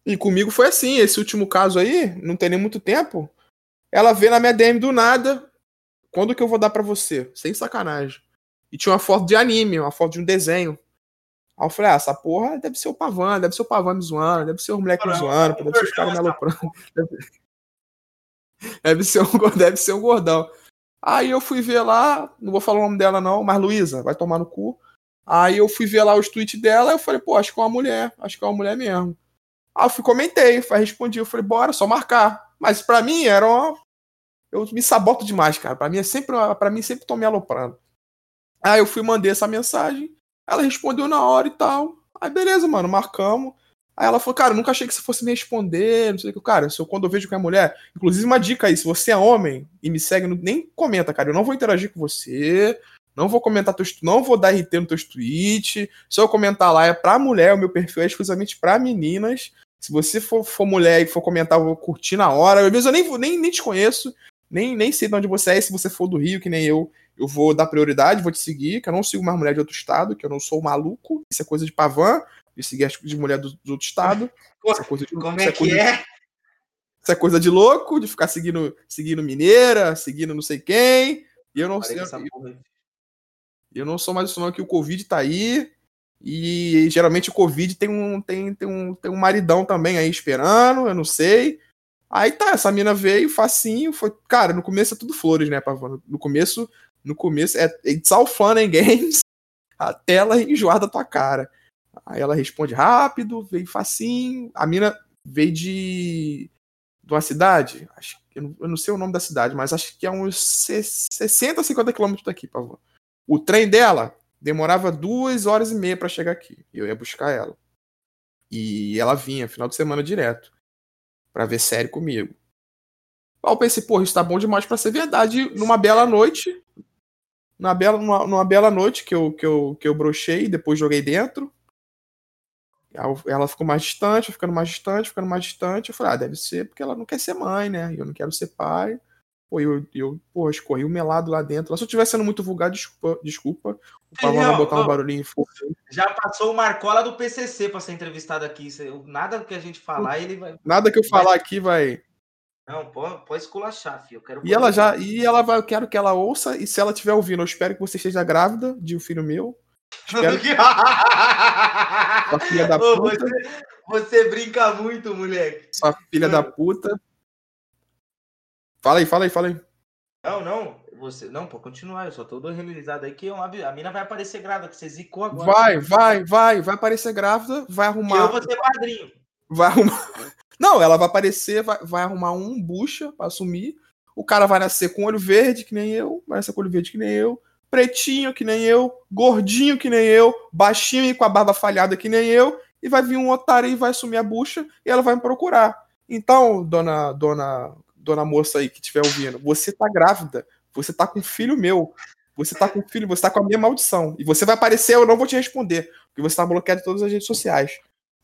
E comigo foi assim, esse último caso aí, não tem nem muito tempo. Ela vê na minha DM do nada, quando que eu vou dar pra você? Sem sacanagem. E tinha uma foto de anime, uma foto de um desenho. Aí eu falei, ah, essa porra deve ser o Pavan, deve ser o Pavan me zoando, deve ser o moleque me zoando, deve ser os caras me aloprando. Deve... ser um, deve ser um gordão. Aí eu fui ver lá, não vou falar o nome dela não, mas Luísa, vai tomar no cu. Aí eu fui ver lá os tweets dela, eu falei, pô, acho que é uma mulher, acho que é uma mulher mesmo. Aí eu fui, comentei, aí respondi, eu falei, bora, só marcar. Mas pra mim era uma... Eu me saboto demais, cara. Pra mim é sempre, para mim sempre tô me aloprando. Aí eu fui, mandei essa mensagem, ela respondeu na hora e tal. Aí beleza, mano, marcamos. Aí ela falou, cara, nunca achei que você fosse me responder, não sei o que. Cara, eu, quando eu vejo que é mulher, inclusive uma dica aí, se você é homem e me segue, nem comenta, cara, eu não vou interagir com você, não vou comentar teus, não vou dar RT nos teus tweets. Se eu comentar lá é pra mulher, o meu perfil é exclusivamente pra meninas. Se você for, for mulher e for comentar, eu vou curtir na hora. Às vezes eu nem, nem, nem te conheço, nem, nem sei de onde você é. E se você for do Rio, que nem eu, eu vou dar prioridade, vou te seguir, que eu não sigo mais mulher de outro estado, que eu não sou maluco. Isso é coisa de pavã, de seguir as de mulher do, do outro estado. Isso é coisa de, Como isso é que coisa de- é? isso é coisa de louco, de ficar seguindo, seguindo mineira, seguindo não sei quem. E eu não Parei sei. aí. Eu não sou mais isso, não, que o Covid tá aí. E geralmente o Covid tem um, tem, tem, um, tem um maridão também aí esperando, eu não sei. Aí tá, essa mina veio, facinho, foi. Cara, no começo é tudo flores, né, Pavano? No começo, no começo é It's all fun and games, até ela enjoar da tua cara. Aí ela responde rápido, veio facinho. A mina veio de. de uma cidade, acho eu não, sei o nome da cidade, mas acho que é uns 60, 50 quilômetros daqui, Pavano. O trem dela demorava duas horas e meia pra chegar aqui. Eu ia buscar ela. E ela vinha final de semana direto pra ver série comigo. Eu pensei, porra, isso tá bom demais pra ser verdade. Numa bela noite, numa bela, numa, numa bela noite que eu, que, eu, que eu brochei, depois joguei dentro. Ela- ficou mais distante, ficando mais distante, ficando mais distante. Eu falei, ah, deve ser porque ela não quer ser mãe, né? Eu não quero ser pai. Pô, eu, eu pô, escorri o melado lá dentro. Se eu estiver sendo muito vulgar, desculpa. desculpa. O Pavão vai Não, botar um barulhinho. Já passou o Marcola do PCC pra ser entrevistado aqui. Nada que a gente falar, ele vai. Nada que eu falar aqui vai. Não, pode, pode esculachar, filho. Eu quero E ela já. E ela vai, eu quero que ela ouça. E se ela estiver ouvindo, eu espero que você esteja grávida de um filho meu. Espero que sua filha da Ô, puta. você, você brinca muito, moleque. Sua filha da puta. Fala aí, fala aí, fala aí. Não, não. Você, não, pode continuar. Eu só tô realizado aí que a mina vai aparecer grávida, que você zicou agora. Vai, vai, vai, vai aparecer grávida, vai arrumar. eu vou ser padrinho. Vai arrumar. Não, ela vai aparecer, vai, vai arrumar um bucha pra assumir. O cara vai nascer com olho verde, que nem eu. Vai nascer com olho verde, que nem eu. Pretinho, que nem eu. Gordinho, que nem eu. Baixinho e com a barba falhada, que nem eu. E vai vir um otário e vai assumir a bucha e ela vai me procurar. Então, dona, dona, dona moça aí que estiver ouvindo, você tá grávida. Você tá com um filho meu. Você tá com um filho, você tá com a minha maldição. E você vai aparecer, eu não vou te responder. Porque você tá bloqueado em todas as redes sociais.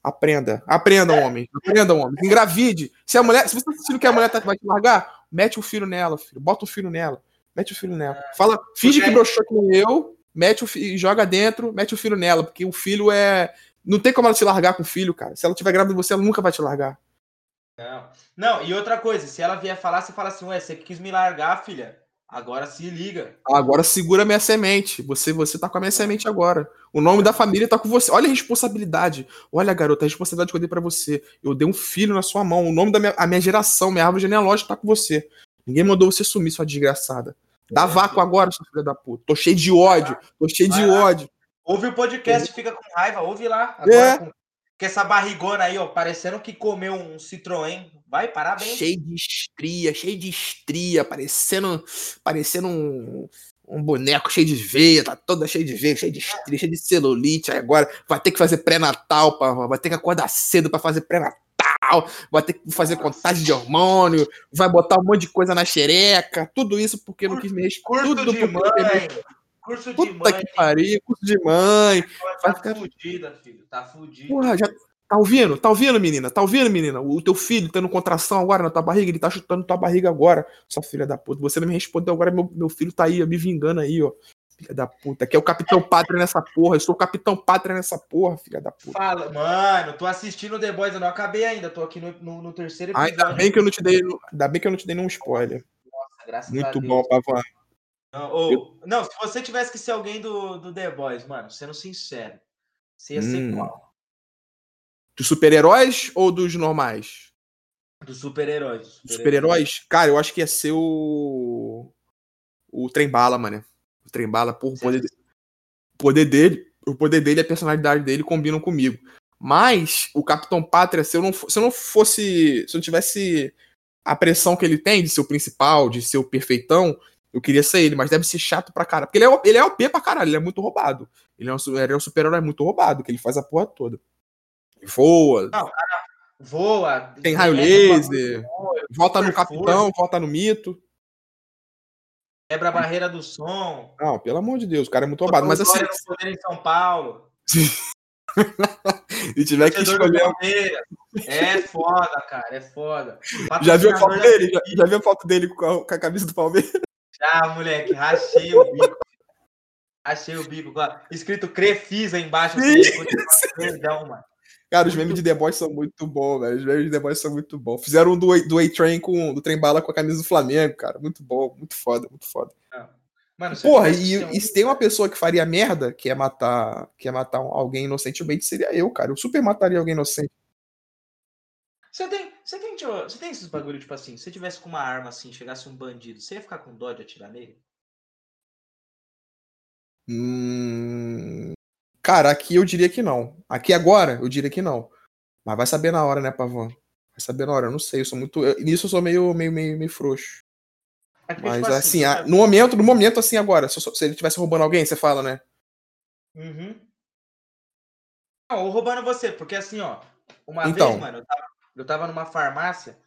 Aprenda. Aprenda, homem. Aprenda, homem. Engravide. Se a mulher, se você tá sentindo que a mulher tá- vai te largar, mete o filho nela, filho. Bota o filho nela. Mete o filho nela. Fala, finge que broxou nem eu, mete o filho, joga dentro, mete o filho nela, porque o filho é não tem como ela te largar com o filho, cara. Se ela tiver grávida de você, ela nunca vai te largar. Não. não, e outra coisa, se ela vier falar, você fala assim, ué, você quis me largar, filha. Agora se liga. Agora segura minha semente. Você você tá com a minha semente agora. O nome da família tá com você. Olha a responsabilidade. Olha, garota, a responsabilidade que eu dei pra você. Eu dei um filho na sua mão. O nome da minha, a minha geração, minha árvore genealógica tá com você. Ninguém mandou você sumir, sua desgraçada. Dá vácuo agora, sua filha da puta. Tô cheio de ódio. Tô cheio de ódio. Ouve o podcast, fica com raiva, ouve lá. Agora É. com, com essa barrigona aí, ó, parecendo que comeu um Citroën. Vai, parabéns. Cheio de estria, cheio de estria, parecendo, parecendo um, um boneco cheio de veia, tá toda cheia de veia, cheio de estria, cheio de celulite. Aí agora vai ter que fazer pré-natal, vai ter que acordar cedo para fazer pré-natal, vai ter que fazer contagem de hormônio, vai botar um monte de coisa na xereca, tudo isso porque não quis me Curso tudo de mãe, curso de Puta mãe. que pariu, curso de mãe. Tá ficar- fudida, filho, tá fudida. Porra, já tá ouvindo? Tá ouvindo, menina? Tá ouvindo, menina? O teu filho tendo contração agora na tua barriga, ele tá chutando tua barriga agora, sua filha da puta. Você não me respondeu agora, meu, meu filho tá aí, me vingando aí, ó. Filha da puta. Aqui é o Capitão Pátria nessa porra. Eu sou o Capitão Pátria nessa porra, filha da puta. Fala, mano, tô assistindo The Boys, eu não acabei ainda, tô aqui no, no, no terceiro episódio. Ainda bem que eu não te dei, ainda bem que eu não te dei nenhum spoiler. Nossa, graças a Muito Deus. bom, Pavan. Não, ou- não, se você tivesse que ser alguém do, do The Boys, mano, sendo sincero, você ia ser Hum. qual? Dos super-heróis ou dos normais? Dos super-heróis. dos Dos super-heróis? Cara, eu acho que ia ser o. O Trem Bala, mano. O Trem Bala, por poder, o poder dele. O poder dele e a personalidade dele combinam comigo. Mas o Capitão Pátria, se eu não, se eu não fosse. Se eu não tivesse a pressão que ele tem de ser o principal, de ser o perfeitão, eu queria ser ele, mas deve ser chato pra caralho. Porque ele é, ele é OP pra caralho, ele é muito roubado. Ele é um, ele é um super-herói muito roubado, que ele faz a porra toda. Ele voa, Voa. tem raio quebra o laser, volta no capitão, volta no mito. Quebra a barreira do som. Não, pelo amor de Deus, o cara é muito roubado. Mas assim, poder em São Paulo. se tiver que escolher. É foda, cara, é foda. Já viu a foto dele? Já, já viu a foto dele com a, com a camisa do Palmeiras? Já, moleque, rachei o bico. Rachei o bico. Escrito Crefisa embaixo. Sim. assim, continua Perdão, mano. Cara, os memes de The Boys são muito bons, velho. Os memes de The Boys são muito bons. Fizeram um do, do A-Train com do Trem Bala com a camisa do Flamengo, cara. Muito bom, muito foda, muito foda. Mano, se eu Porra, e, um- e se tem uma pessoa que faria merda, que é matar, que é matar alguém inocentemente, seria eu, cara. Eu super mataria alguém inocente. Você tem, você tem, tipo, você tem esses bagulho, tipo assim, se você tivesse com uma arma assim, chegasse um bandido, você ia ficar com dó de atirar nele? Hum... Cara, aqui eu diria que não. Aqui agora, eu diria que não. Mas vai saber na hora, né, Pavan? Vai saber na hora, eu não sei. Eu sou muito. eu- nisso eu sou meio, meio, meio, meio frouxo. É porque, Mas tipo assim, você a- no momento, no momento assim agora, se, se ele estivesse roubando alguém, você fala, né? Uhum. Não, ou roubando você, porque assim, ó, uma Então. vez, mano, eu tava, eu tava numa farmácia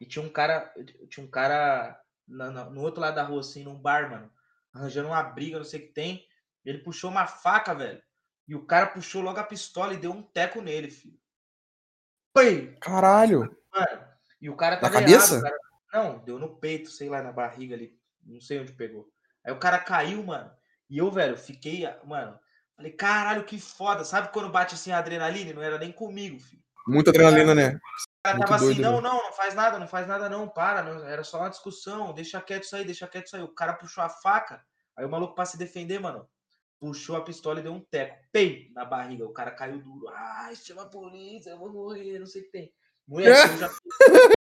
e tinha um cara, tinha um cara na- na- no outro lado da rua, assim, num bar, mano, arranjando uma briga, não sei o que tem. Ele puxou uma faca, velho. E o cara puxou logo a pistola e deu um teco nele, filho. Oi! Caralho. Mano, e o cara Na tava cabeça? cara. Não, deu no peito, sei lá, na barriga ali. Não sei onde pegou. Aí o cara caiu, mano. E eu, velho, fiquei, mano. Falei, caralho, que foda. Sabe quando bate assim a adrenalina? Não era nem comigo, filho. Muita adrenalina, né? O cara tava assim, não, né? não, não faz nada, não faz nada, não, para. Não, era só uma discussão. Deixa quieto isso aí, deixa quieto isso aí. O cara puxou a faca. Aí o maluco, pra se defender, mano, puxou a pistola e deu um teco. Pei! Na barriga. O cara caiu duro. Ai, chama a polícia, eu vou morrer, não sei o que tem. Moleque, eu já.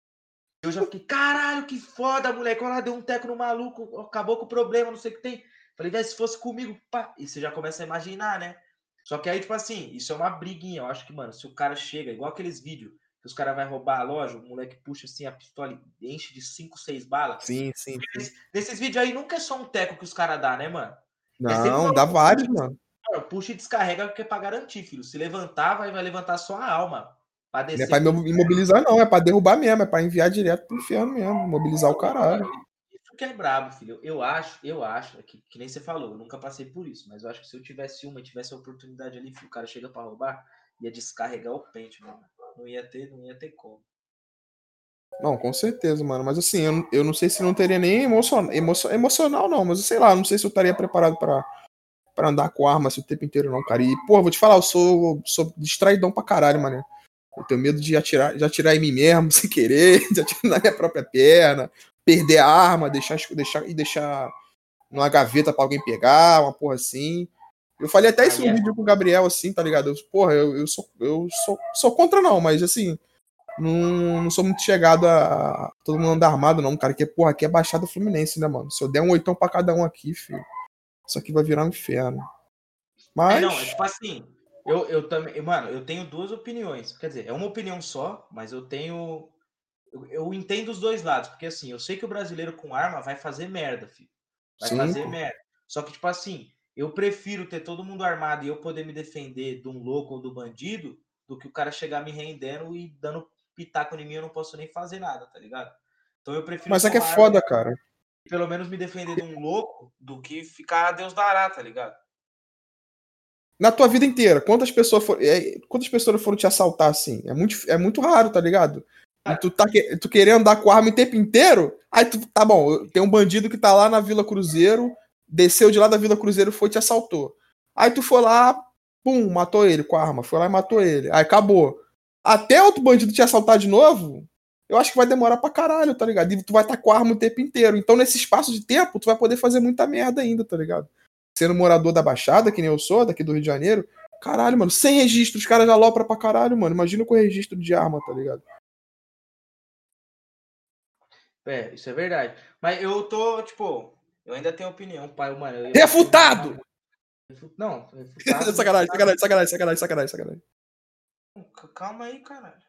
Eu já fiquei, caralho, que foda, moleque. Olha lá, deu um teco no maluco, acabou com o problema, não sei o que tem. Falei, velho, se fosse comigo, pá. E você já começa a imaginar, né? Só que aí, tipo assim, isso é uma briguinha. Eu acho que, mano, se o cara chega, igual aqueles vídeos que os caras vão roubar a loja, o moleque puxa assim a pistola e enche de 5, 6 balas. Sim, sim. Nesses, nesses vídeos aí nunca é só um teco que os caras dão, né, mano? É Não, uma dá vários, mano. Puxa e descarrega porque é pra garantir, filho. Se levantar, vai, vai levantar só a alma. Pra Não descer. é pra imo- imobilizar, não. É pra derrubar mesmo. É pra enviar direto pro inferno mesmo. Mobilizar o caralho. Isso que é brabo, filho. Eu acho, eu acho, é que, que nem você falou, eu nunca passei por isso, mas eu acho que se eu tivesse uma e tivesse a oportunidade ali, filho, o cara chega pra roubar, ia descarregar o pente, mano. Não ia ter, não ia ter como. Não, com certeza, mano. Mas assim, eu, eu não sei se não teria nem emocional, emocional, não. Mas sei lá, não sei se eu estaria preparado pra, pra andar com arma assim, o tempo inteiro, não, cara. E, pô, vou te falar, eu sou, sou distraidão pra caralho, mano. Eu tenho medo de atirar, de atirar em mim mesmo, sem querer, de atirar na minha própria perna, perder a arma, deixar, deixar e deixar numa gaveta pra alguém pegar, uma porra assim. Eu falei até isso no é- vídeo com o Gabriel, assim, tá ligado? Eu, porra, eu, eu, sou, eu sou, sou contra, não, mas assim, não, não sou muito chegado a, a todo mundo andar armado, não, cara. Que, porra, aqui é Baixada Fluminense, né, mano? Se eu der um oitão pra cada um aqui, filho, isso aqui vai virar um inferno. É, Mas. não, é tipo assim, eu, eu também, mano, eu tenho duas opiniões. Quer dizer, é uma opinião só, mas eu tenho. Eu, eu entendo os dois lados, porque assim, eu sei que o brasileiro com arma vai fazer merda, filho. Vai Sim, fazer merda. Só que, tipo assim, eu prefiro ter todo mundo armado e eu poder me defender de um louco ou do bandido do que o cara chegar me rendendo e dando pitaco em mim, eu não posso nem fazer nada, tá ligado? Então eu prefiro. Mas é que é foda, cara. Pelo menos me defender de um louco do que ficar a Deus dará, tá ligado? Na tua vida inteira, quantas pessoas foram, é, quantas pessoas foram te assaltar assim? É muito, é muito raro, tá ligado? E tu tá tu querendo andar com arma o tempo inteiro? Aí tu, tá bom, tem um bandido que tá lá na Vila Cruzeiro, desceu de lá da Vila Cruzeiro, foi e te assaltou. Aí tu foi lá, pum, matou ele com a arma, foi lá e matou ele. Aí acabou. Até outro bandido te assaltar de novo, eu acho que vai demorar pra caralho, tá ligado? E tu vai estar tá com a arma o tempo inteiro. Então, nesse espaço de tempo, tu vai poder fazer muita merda ainda, tá ligado? Sendo morador da Baixada, que nem eu sou, daqui do Rio de Janeiro, caralho, mano, sem registro, os caras já lopram pra caralho, mano. Imagina com registro de arma, tá ligado? É, isso é verdade. Mas eu tô, tipo, eu ainda tenho opinião, pai, mano. Eu, refutado! Não, refutado. sacanagem, sacanagem, sacanagem, sacanagem, sacanagem, sacanagem. Calma aí, caralho.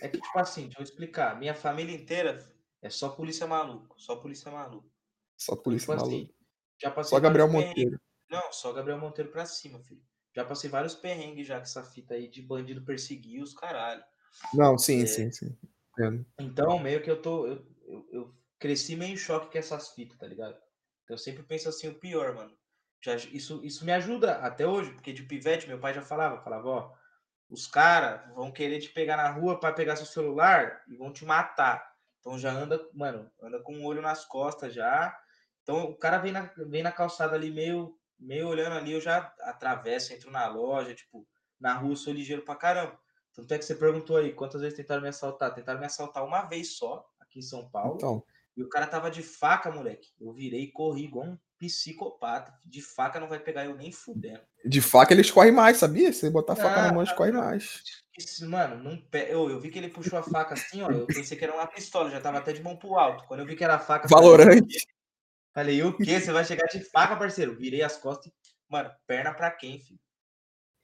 É que, tipo assim, deixa eu explicar. Minha família inteira é só polícia maluco. Só polícia maluco. Só polícia tipo maluco. Assim, já passei só Gabriel Monteiro. Não, só Gabriel Monteiro pra cima, filho. Já passei vários perrengues já com essa fita aí de bandido perseguir os caralho. Não, sim, é... sim, sim. Então, meio que eu tô. Eu, eu, eu, cresci meio em choque com essas fitas, tá ligado? Então, eu sempre penso assim, o pior, mano. Já, isso, isso me ajuda até hoje, porque de pivete, meu pai já falava, falava, ó, os caras vão querer te pegar na rua para pegar seu celular e vão te matar. Então já anda, mano, anda com um olho nas costas já. Então o cara vem na, vem na calçada ali meio, meio olhando ali, eu já atravesso, entro na loja, tipo, na rua eu sou ligeiro pra caramba. Tanto é que você perguntou aí, quantas vezes tentaram me assaltar? Tentaram me assaltar uma vez só, aqui em São Paulo. Então. E o cara tava de faca, moleque. Eu virei e corri igual um psicopata. De faca não vai pegar eu nem fudendo. De faca eles correm mais, sabia? Se botar a faca ah, na mão, eles correm mais. Mano, não pe... eu, eu vi que ele puxou a faca assim, ó. Eu pensei que era uma pistola, já tava até de mão pro alto. Quando eu vi que era a faca. Valorante. Falei, o quê? Você vai chegar de faca, parceiro? Virei as costas e. Mano, perna pra quem, filho?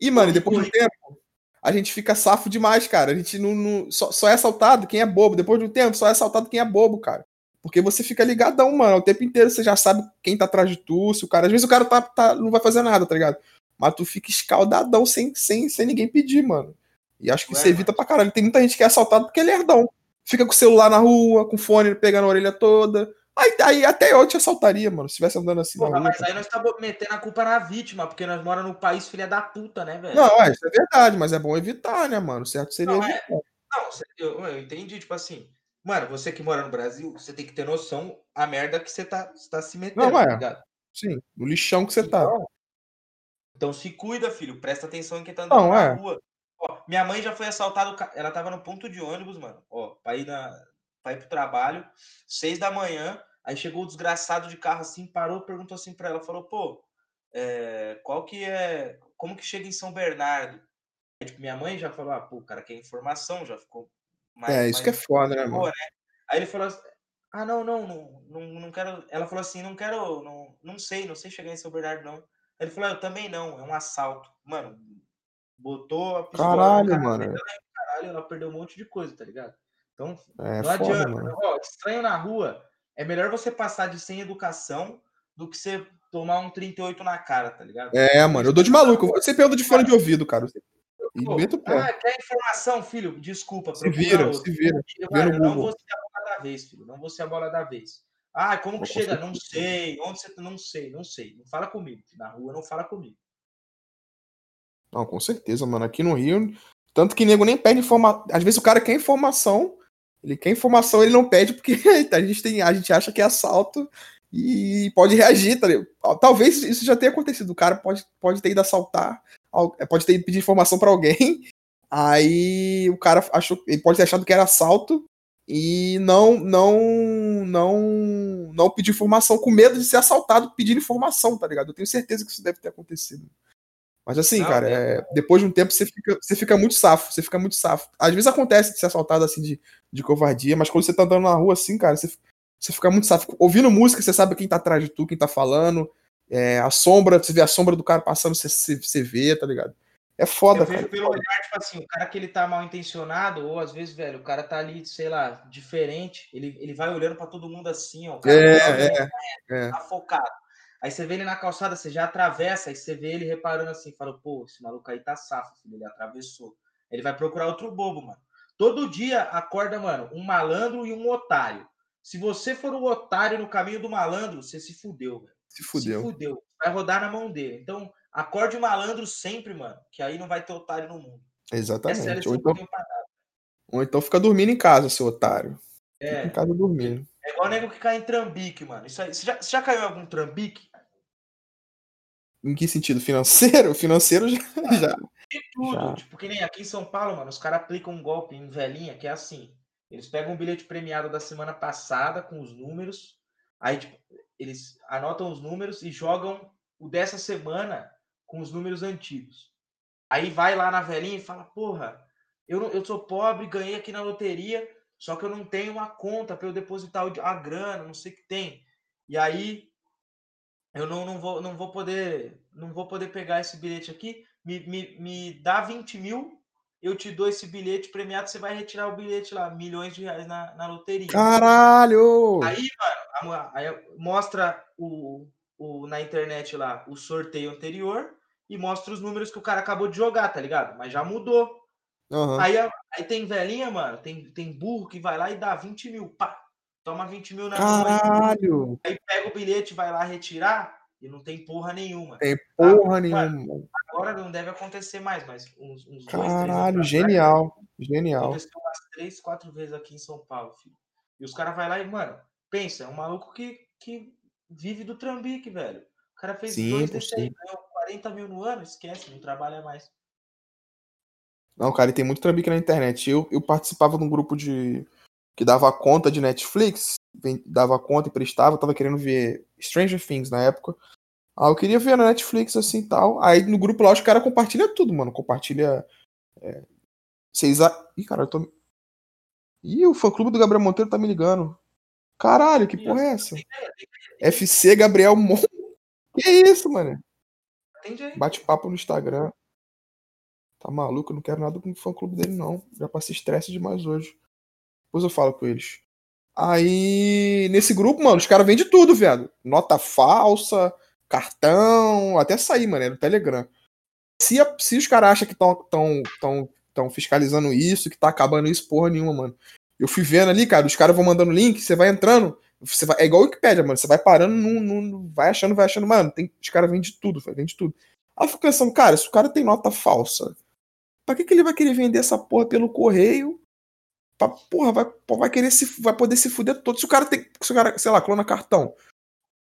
E, mano, depois do tempo, a gente fica safo demais, cara. A gente não. não só, só é assaltado quem é bobo. Depois do tempo, só é assaltado quem é bobo, cara. Porque você fica ligadão, mano. O tempo inteiro você já sabe quem tá atrás de tu. Se o cara, às vezes o cara tá, tá, não vai fazer nada, tá ligado? Mas tu fica escaldadão sem, sem, sem ninguém pedir, mano. E acho que Ué, isso evita pra caralho. Tem muita gente que é assaltado porque ele é herdão. Fica com o celular na rua, com o fone pegando a orelha toda. Aí, aí até eu te assaltaria, mano, se estivesse andando assim. Porra, mas aí nós estamos metendo a culpa na vítima, porque nós moramos no país filha da puta, né, velho? Não, é, isso é verdade, mas é bom evitar, né, mano? Certo seria não, é... Não, eu, eu entendi, tipo assim, Mano, você que mora no Brasil, você tem que ter noção a merda que você tá, você tá se metendo, Não, é. tá ligado? Sim, no lixão que você tá. então, tá. Então se cuida, filho. Presta atenção em quem tá andando Não, na é. rua. Ó, minha mãe já foi assaltada, ela tava no ponto de ônibus, mano. Ó, pra ir, na, pra ir pro trabalho, seis da manhã. Aí chegou o desgraçado de carro assim, parou, perguntou assim pra ela, falou, pô, é, qual que é. Como que chega em São Bernardo? Aí, tipo, minha mãe já falou, ah, pô, o cara quer informação, já ficou mais, é, isso que é foda, né, mano? Né? Aí ele falou assim, ah, não, não, não, não, não quero. Ela falou assim, não quero, não, não sei, não sei chegar em São Bernardo, não. Aí ele falou, ah, eu também não, é um assalto. Mano, botou a pistola Caralho, cara, mano. Dela, caralho, ela perdeu um monte de coisa, tá ligado? Então, é, não foda, adianta. Mano. Ó, estranho na rua, é melhor você passar de sem educação do que você tomar um 38 na cara, tá ligado? É, mano, eu dou de maluco. Você pergunta de fone de ouvido, cara. E Pô, meta o pé. Ah, quer informação, filho? Desculpa. Se vira, se vira. Cara, não vou ser a bola da vez, filho. Não vou ser a bola da vez. Ah, como que chega? Não sei. Onde você. Não sei, não sei. Não fala comigo. Na rua não fala comigo. Não, com certeza, mano. Aqui no Rio. Tanto que nego nem pede informação. Às vezes o cara quer informação. Ele quer informação, ele não pede porque a gente, tem, a gente acha que é assalto e pode reagir, tá Talvez isso já tenha acontecido. O cara pode, pode ter ido assaltar, pode ter ido pedir informação para alguém. Aí o cara achou, ele pode ter achado que era assalto e não não não não pedir informação com medo de ser assaltado pedindo informação, tá ligado? Eu tenho certeza que isso deve ter acontecido. Mas assim, não, cara, é, é, depois de um tempo você fica, você fica muito safo, você fica muito safo. Às vezes acontece de ser assaltado assim de, de covardia, mas quando você tá andando na rua assim, cara, você, você fica muito safo. Ouvindo música, você sabe quem tá atrás de tu, quem tá falando. É, a sombra, você vê a sombra do cara passando, você, você, vê, tá ligado? É foda, eu vejo pelo olhar, tipo assim, o cara que ele tá mal intencionado, ou às vezes, velho, o cara tá ali, sei lá, diferente, ele, ele vai olhando para todo mundo assim, ó. é, tá é, é, tá focado. Aí você vê ele na calçada, você já atravessa, aí você vê ele reparando assim, fala, pô, esse maluco aí tá safo, filho, ele atravessou. Ele vai procurar outro bobo, mano. Todo dia acorda, mano, um malandro e um otário. Se você for um otário no caminho do malandro, você se fudeu, velho. Se fudeu. Se fudeu. Vai rodar na mão dele. Então, acorde o malandro sempre, mano, que aí não vai ter otário no mundo. Exatamente. Ou, então, ou então fica dormindo em casa, seu otário. É. Fica em casa dormindo. É igual o nego que cai em trambique, mano. Isso aí, você, já, você já caiu em algum trambique? Em que sentido? Financeiro? Financeiro já. já. De tudo. Já. Tipo, que nem aqui em São Paulo, mano, os caras aplicam um golpe em velhinha que é assim. Eles pegam um bilhete premiado da semana passada com os números, aí tipo, eles anotam os números e jogam o dessa semana com os números antigos. Aí vai lá na velhinha e fala: Porra, eu, não, eu sou pobre, ganhei aqui na loteria, só que eu não tenho uma conta para eu depositar a grana, não sei o que tem. E aí eu não, não, vou, não vou poder não vou poder pegar esse bilhete aqui. Me, me, me dá 20 mil, eu te dou esse bilhete premiado, você vai retirar o bilhete lá, milhões de reais na, na loteria. Caralho! Aí, mano, aí mostra o, o, na internet lá o sorteio anterior e mostra os números que o cara acabou de jogar, tá ligado? Mas já mudou. Aham. Aí, aí tem velhinha, mano, tem, tem burro que vai lá e dá 20 mil. Pá, toma 20 mil na mão aí. Caralho! Aí pega o bilhete, vai lá retirar e não tem porra nenhuma. Tem porra Ah, nenhuma. Agora não deve acontecer mais, mas uns, uns dois, três Caralho, atrás, genial. Genial. Aconteceu umas três, quatro vezes aqui em São Paulo, filho. E os caras vai lá e, mano, pensa, é um maluco que, que vive do trambique, velho. O cara fez Sim, dois desse aí, sim. ganhou 40 mil no ano, esquece, não trabalha mais. Não, cara, e tem muito trambique na internet. Eu, eu participava de um grupo de. que dava conta de Netflix, dava conta e prestava, eu tava querendo ver Stranger Things na época. Ah, eu queria ver na Netflix assim e tal. Aí no grupo lá os caras compartilham tudo, mano. Compartilha. É, vocês. A... Ih, cara, eu tô. Ih, o fã clube do Gabriel Monteiro tá me ligando. Caralho, que porra é essa? FC Gabriel Mon. Que isso, mano? Bate-papo no Instagram. Tá maluco? Eu não quero nada com o fã clube dele, não. Já passei estresse demais hoje. Depois eu falo com eles. Aí, nesse grupo, mano, os caras vendem tudo, velho. Nota falsa, cartão, até sair, mano, é no Telegram. Se, se os caras acham que estão tão, tão, tão fiscalizando isso, que tá acabando isso, porra nenhuma, mano. Eu fui vendo ali, cara, os caras vão mandando link, você vai entrando, você vai, é igual o Wikipedia, mano. Você vai parando, num, num- vai achando, vai achando, mano. Tem, os caras vendem tudo, vende tudo. Aí eu fico pensando, cara, se o cara tem nota falsa, pra que, que ele vai querer vender essa porra pelo correio? Pra, porra, vai, vai querer se, vai poder se fuder todo. Se o cara tem, se o cara, sei lá, clona cartão,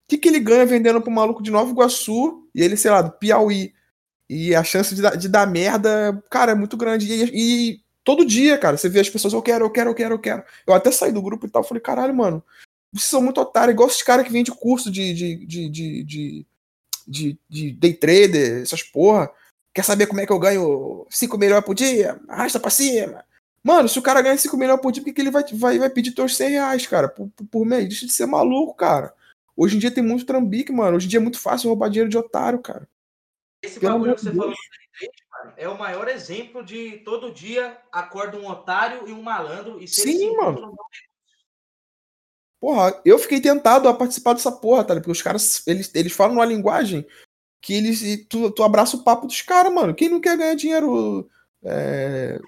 que, que ele ganha vendendo pro maluco de Nova Iguaçu e ele, sei lá, do Piauí? E a chance de de dar merda, cara, é muito grande. E, e todo dia, cara, você vê as pessoas, eu quero, eu quero, eu quero, eu quero. Eu até saí do grupo e tal, falei, caralho, mano, vocês são muito otários, igual esses caras que curso de, de, de, de, de, de, de day trader, essas porra. Quer saber como é que eu ganho 5 milhões por dia? Arrasta pra cima. Mano, se o cara ganha 5 milhões por dia, por que, que ele vai, vai, vai pedir teus 100 reais, cara, por, por, por mês? Deixa de ser maluco, cara. Hoje em dia tem muito trambique, mano. Hoje em dia é muito fácil roubar dinheiro de otário, cara. Esse Pelo bagulho que você de falou mano, é o maior exemplo de todo dia acorda um otário e um malandro e Sim, mano. Porra, eu fiquei tentado a participar dessa porra, tá? Porque os caras, eles, eles falam uma linguagem que eles. e Tu, tu abraça o papo dos caras, mano. Quem não quer ganhar dinheiro é,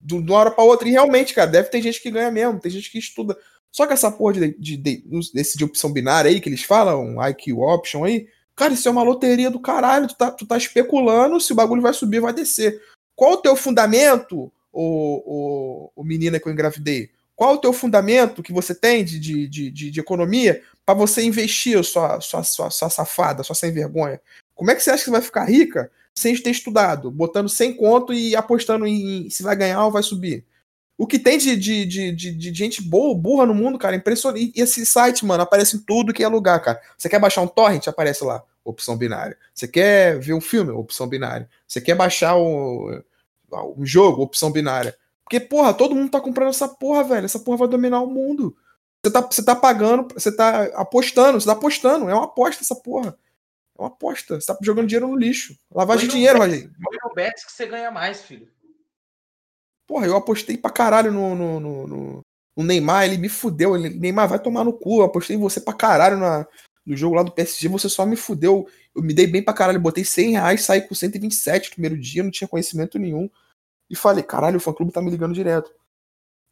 do- de uma hora pra outra? E realmente, cara, deve ter gente que ganha mesmo, tem gente que estuda. Só que essa porra de, de, de, desse de opção binária aí que eles falam, IQ option aí, cara, isso é uma loteria do caralho. Tu tá, tu tá especulando se o bagulho vai subir ou vai descer. Qual o teu fundamento, o, o, menina que eu engravidei? Qual o teu fundamento que você tem de, de, de, de, economia para você investir, sua, sua, sua, sua safada, sua sem vergonha? Como é que você acha que vai ficar rica sem ter estudado, botando 100 conto e apostando em se vai ganhar ou vai subir? O que tem de, de, de, de, de gente boa, burra no mundo, cara, é impressionante. E esse site, mano, aparece em tudo que é lugar, cara. Você quer baixar um torrent? Aparece lá, opção binária. Você quer ver um filme? Opção binária. Você quer baixar um, um jogo? Opção binária. Porque, porra, todo mundo tá comprando essa porra, velho. Essa porra vai dominar o mundo. Você tá, você tá pagando, você tá apostando, você tá apostando. É uma aposta essa porra. É uma aposta. Você tá jogando dinheiro no lixo. Lavagem de dinheiro, Rogério. põe no Betis que você ganha mais, filho. Porra, eu apostei pra caralho no, no, no, no- no Neymar, ele me fudeu. Ele, Neymar, vai tomar no cu. Eu apostei em você pra caralho na, no jogo lá do PSG, você só me fudeu. Eu me dei bem pra caralho, botei 100 reais, saí com 127 no primeiro dia, não tinha conhecimento nenhum. E falei, caralho, o fã-clube tá me ligando direto.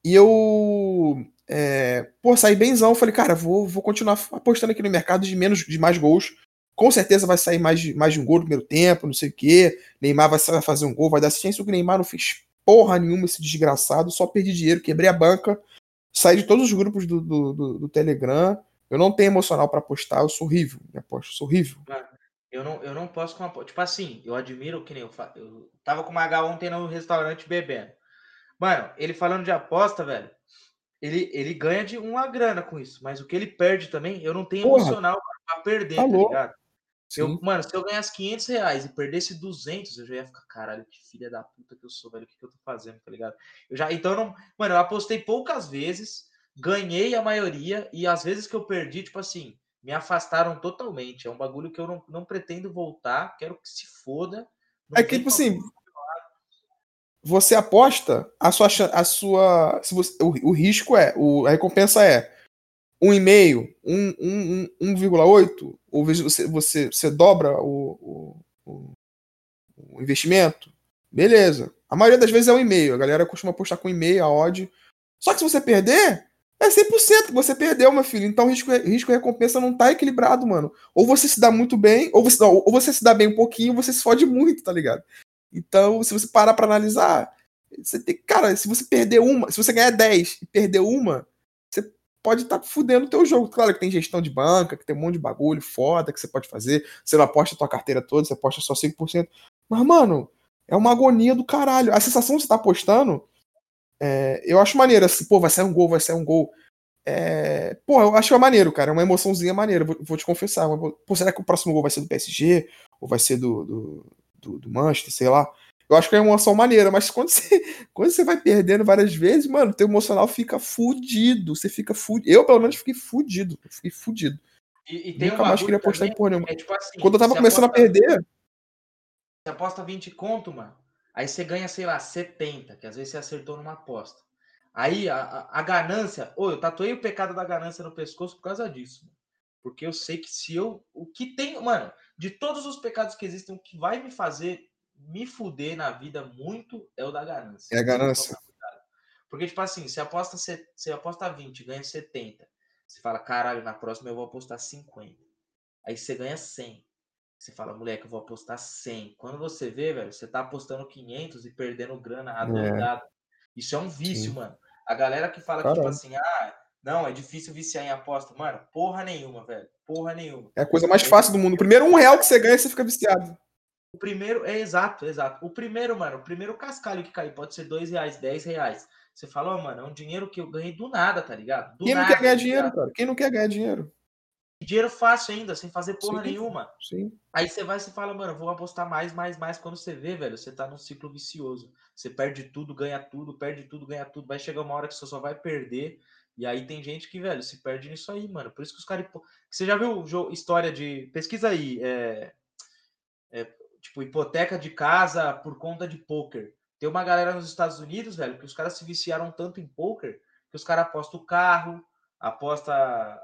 E eu, é, pô, saí benzão, falei, cara, vou, vou continuar apostando aqui no mercado de menos, de mais gols. Com certeza vai sair mais de, mais de um gol no primeiro tempo, não sei o quê. Neymar vai, fazer um gol, vai dar assistência. O Neymar não fez porra nenhuma, esse desgraçado. Só perdi dinheiro, quebrei a banca. Saí de todos os grupos do, do, do, do Telegram. Eu não tenho emocional para apostar, eu sou horrível. Me aposto, sou horrível. eu não, eu não posso com a, Tipo assim, eu admiro que nem eu, eu tava com uma H ontem no restaurante bebendo. Mano, ele falando de aposta, velho. Ele, ele ganha de uma grana com isso, mas o que ele perde também, eu não tenho Porra. emocional pra perder, tá ligado? Eu, mano, se eu ganhasse 500 reais e perdesse 200, eu já ia ficar, caralho, que filha da puta que eu sou, velho, o que, que eu tô fazendo, tá ligado? Eu já, então, não, mano, eu apostei poucas vezes, ganhei a maioria, e as vezes que eu perdi, tipo assim, me afastaram totalmente. É um bagulho que eu não, não pretendo voltar, quero que se foda. É que, tipo assim, você aposta, a sua, a sua se você, o, o risco é, o, a recompensa é 1,5, 1,8, ou você, você, você dobra o, o, o, investimento, beleza. A maioria das vezes é 1,5, a galera costuma apostar com 1,5 a odd. Só que se você perder, é 100% que você perdeu, meu filho. Então risco, risco e recompensa não tá equilibrado, mano. Ou você se dá muito bem, ou você, ou você se dá bem um pouquinho, ou você se fode muito, tá ligado? Então, se você parar para analisar, você tem, cara, se você perder uma, se você ganhar 10 e perder uma, pode estar tá fudendo o teu jogo. Claro que tem gestão de banca, que tem um monte de bagulho foda que você pode fazer. Você não aposta a tua carteira toda, você aposta só 5%. Mas, mano, é uma agonia do caralho. A sensação de você tá apostando, é, eu acho maneiro. Assim, pô, vai sair um gol, vai sair um gol. É, pô, eu acho que é maneiro, cara. É uma emoçãozinha maneira, vou, vou te confessar. Pô, será que o próximo gol vai ser do PSG? Ou vai ser do, do, do, do Manchester, sei lá? Eu acho que é uma emoção maneira, mas quando você, quando você vai perdendo várias vezes, mano, teu emocional fica fudido. Você fica fudido. Eu, pelo menos, fiquei fudido. Fiquei fudido. E, e tem Nunca mais queria apostar em porra nenhuma. É, tipo assim, quando eu tava começando aposta, a perder. Você aposta 20 conto, mano. Aí você ganha, sei lá, 70, que às vezes você acertou numa aposta. Aí a, a, a ganância. Ô, eu tatuei o pecado da ganância no pescoço por causa disso. Mano. Porque eu sei que se eu. O que tem. Mano, de todos os pecados que existem, o que vai me fazer me fuder na vida muito é o da ganância. É a ganância. Porque, tipo assim, você aposta, você aposta 20, ganha 70. Você fala, caralho, na próxima eu vou apostar 50. Aí você ganha 100. Você fala, moleque, eu vou apostar 100. Quando você vê, velho, você tá apostando 500 e perdendo grana adoidado. É. Isso é um vício, Sim. mano. A galera que fala que, tipo assim, ah, não, é difícil viciar em aposta. Mano, porra nenhuma, velho. Porra nenhuma. É a coisa mais fácil do mundo. Primeiro um real que você ganha, você fica viciado. O primeiro, é exato, exato. O primeiro, mano, o primeiro cascalho que cair pode ser dois reais, dez reais. Você fala, oh, mano, é um dinheiro que eu ganhei do nada, tá ligado? Do Quem nada, não quer ganhar tá dinheiro, cara? Quem não quer ganhar dinheiro? Dinheiro fácil ainda, sem fazer porra sim, nenhuma. Sim. Aí você vai e fala, mano, vou apostar mais, mais, mais. Quando você vê, velho, você tá num ciclo vicioso. Você perde tudo, ganha tudo, perde tudo, ganha tudo. Vai chegar uma hora que você só vai perder. E aí tem gente que, velho, se perde nisso aí, mano. Por isso que os caras. Você já viu história de. Pesquisa aí. É... É, tipo, hipoteca de casa por conta de poker. Tem uma galera nos Estados Unidos, velho, que os caras se viciaram tanto em poker que os caras apostam o carro, aposta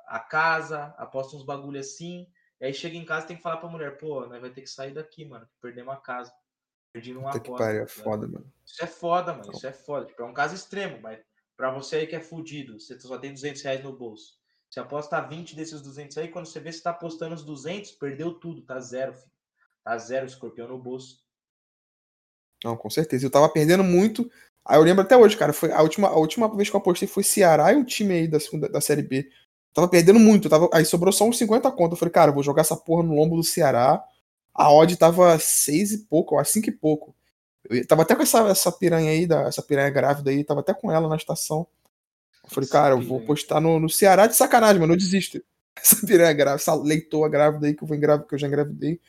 a casa, aposta uns bagulho assim. E aí chega em casa e tem que falar pra mulher, pô, nós vai ter que sair daqui, mano, perder uma casa. Perdi numa aposta. Que pariu, é foda, mano. Isso é foda, mano. Isso é foda. Tipo, é um caso extremo, mas pra você aí que é fudido, você só tem 200 reais no bolso. Você aposta 20 desses 200 aí, quando você vê se tá apostando os 200, perdeu tudo, tá zero, filho. Tá zero escorpião no bolso. Não, com certeza. Eu tava perdendo muito. Aí eu lembro até hoje, cara. Foi a última, a última vez que eu apostei foi Ceará e um time aí da, segunda, da Série B. Eu tava perdendo muito. tava, aí sobrou só uns 50 conto. Eu falei, cara, eu vou jogar essa porra no lombo do Ceará. A odd tava 6 e pouco, acho 5 e pouco. Eu tava até com essa, essa piranha aí, da, essa piranha grávida aí, tava até com ela na estação. Eu falei, cara, eu vou postar no, no Ceará de sacanagem, mano. Eu desisto. Essa piranha grávida, essa leitoa grávida aí que eu, vou engrav que eu já engravidei.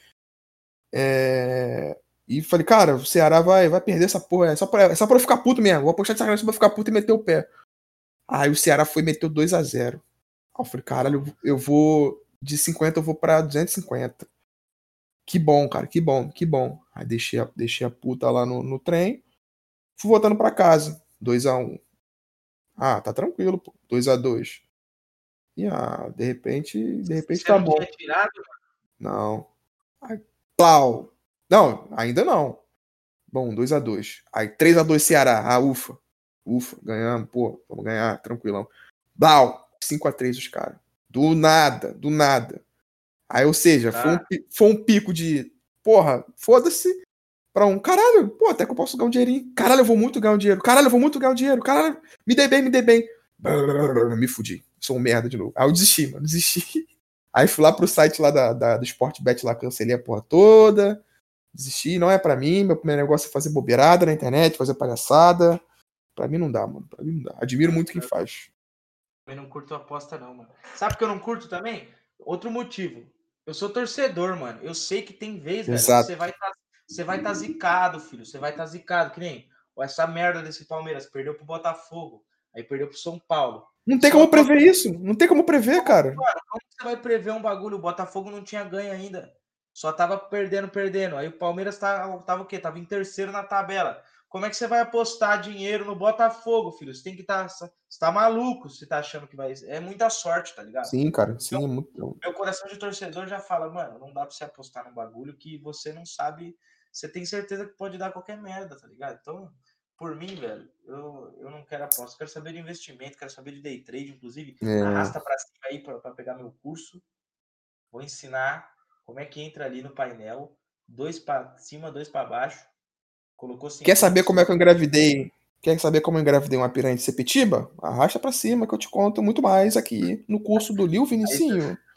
É... E falei, cara, o Ceará vai, vai perder essa porra. É só pra, é só pra eu ficar puto mesmo. Vou apostar de sacanagem pra ficar puto e meter o pé. Aí o Ceará foi e meteu 2 a 0 Aí eu falei, caralho, eu vou. De 50 eu vou pra 250. Que bom, cara, que bom, que bom. Aí deixei a, deixei a puta lá no, no trem. Fui voltando pra casa. 2 a 1 Ah, tá tranquilo, pô. 2 a 2 E ah, de repente, de repente Você tá bom. tirado? Não. Aí, plau. Não, ainda não. Bom, 2 a 2 Aí 3 a 2 Ceará. Ah, ufa. Ufa, ganhamos, pô, vamos ganhar, tranquilão. Blau, 5 a 3 os caras. Do nada, do nada. Aí, ou seja, foi, um, Ah. foi um pico de, porra, foda-se, pra um, caralho, pô, até que eu posso ganhar um dinheirinho. Caralho, eu vou muito ganhar um dinheiro. Caralho, eu vou muito ganhar um dinheiro. Caralho, me dei bem, me dei bem. Me fudi. Sou um merda de novo. Aí eu desisti, mano, desisti. Aí fui lá pro site lá da, da- do Sportbet lá, cancelei a porra toda. Desisti, não é pra mim. Meu primeiro negócio é fazer bobeirada na internet, fazer palhaçada. Pra mim não dá, mano. Pra mim não dá. Admiro muito quem faz. Eu não curto aposta, não, mano. Sabe que eu não curto também? Outro motivo. Eu sou torcedor, mano. Eu sei que tem vez, velho, Exato. você vai tá, você vai tá zicado, filho. Você vai tá zicado, que nem essa merda desse Palmeiras. Perdeu pro Botafogo. Aí perdeu pro São Paulo. Não tem Só como pra- prever isso. Não tem como prever, cara. Mano, como você vai prever um bagulho? O Botafogo não tinha ganho ainda. Só tava perdendo, perdendo. Aí o Palmeiras tava, tava o quê? Tava em terceiro na tabela. Como é que você vai apostar dinheiro no Botafogo, filho? Você tem que estar. Você tá maluco se tá achando que vai. É muita sorte, tá ligado? Sim, cara. Sim, é muito. Meu coração de torcedor já fala, mano, não dá pra você apostar num bagulho que você não sabe. Você tem certeza que pode dar qualquer merda, tá ligado? Então, por mim, velho, eu, eu não quero aposta. Quero saber de investimento, quero saber de day trade, inclusive. É. Arrasta pra cima aí pra, pra pegar meu curso. Vou ensinar como é que entra ali no painel. Dois pra cima, dois pra baixo. Colocou assim. Quer saber como é que eu engravidei? Quer saber como eu engravidei uma piranha de Sepetiba? Arrasta pra cima que eu te conto muito mais aqui no curso do Lil Vinicinho.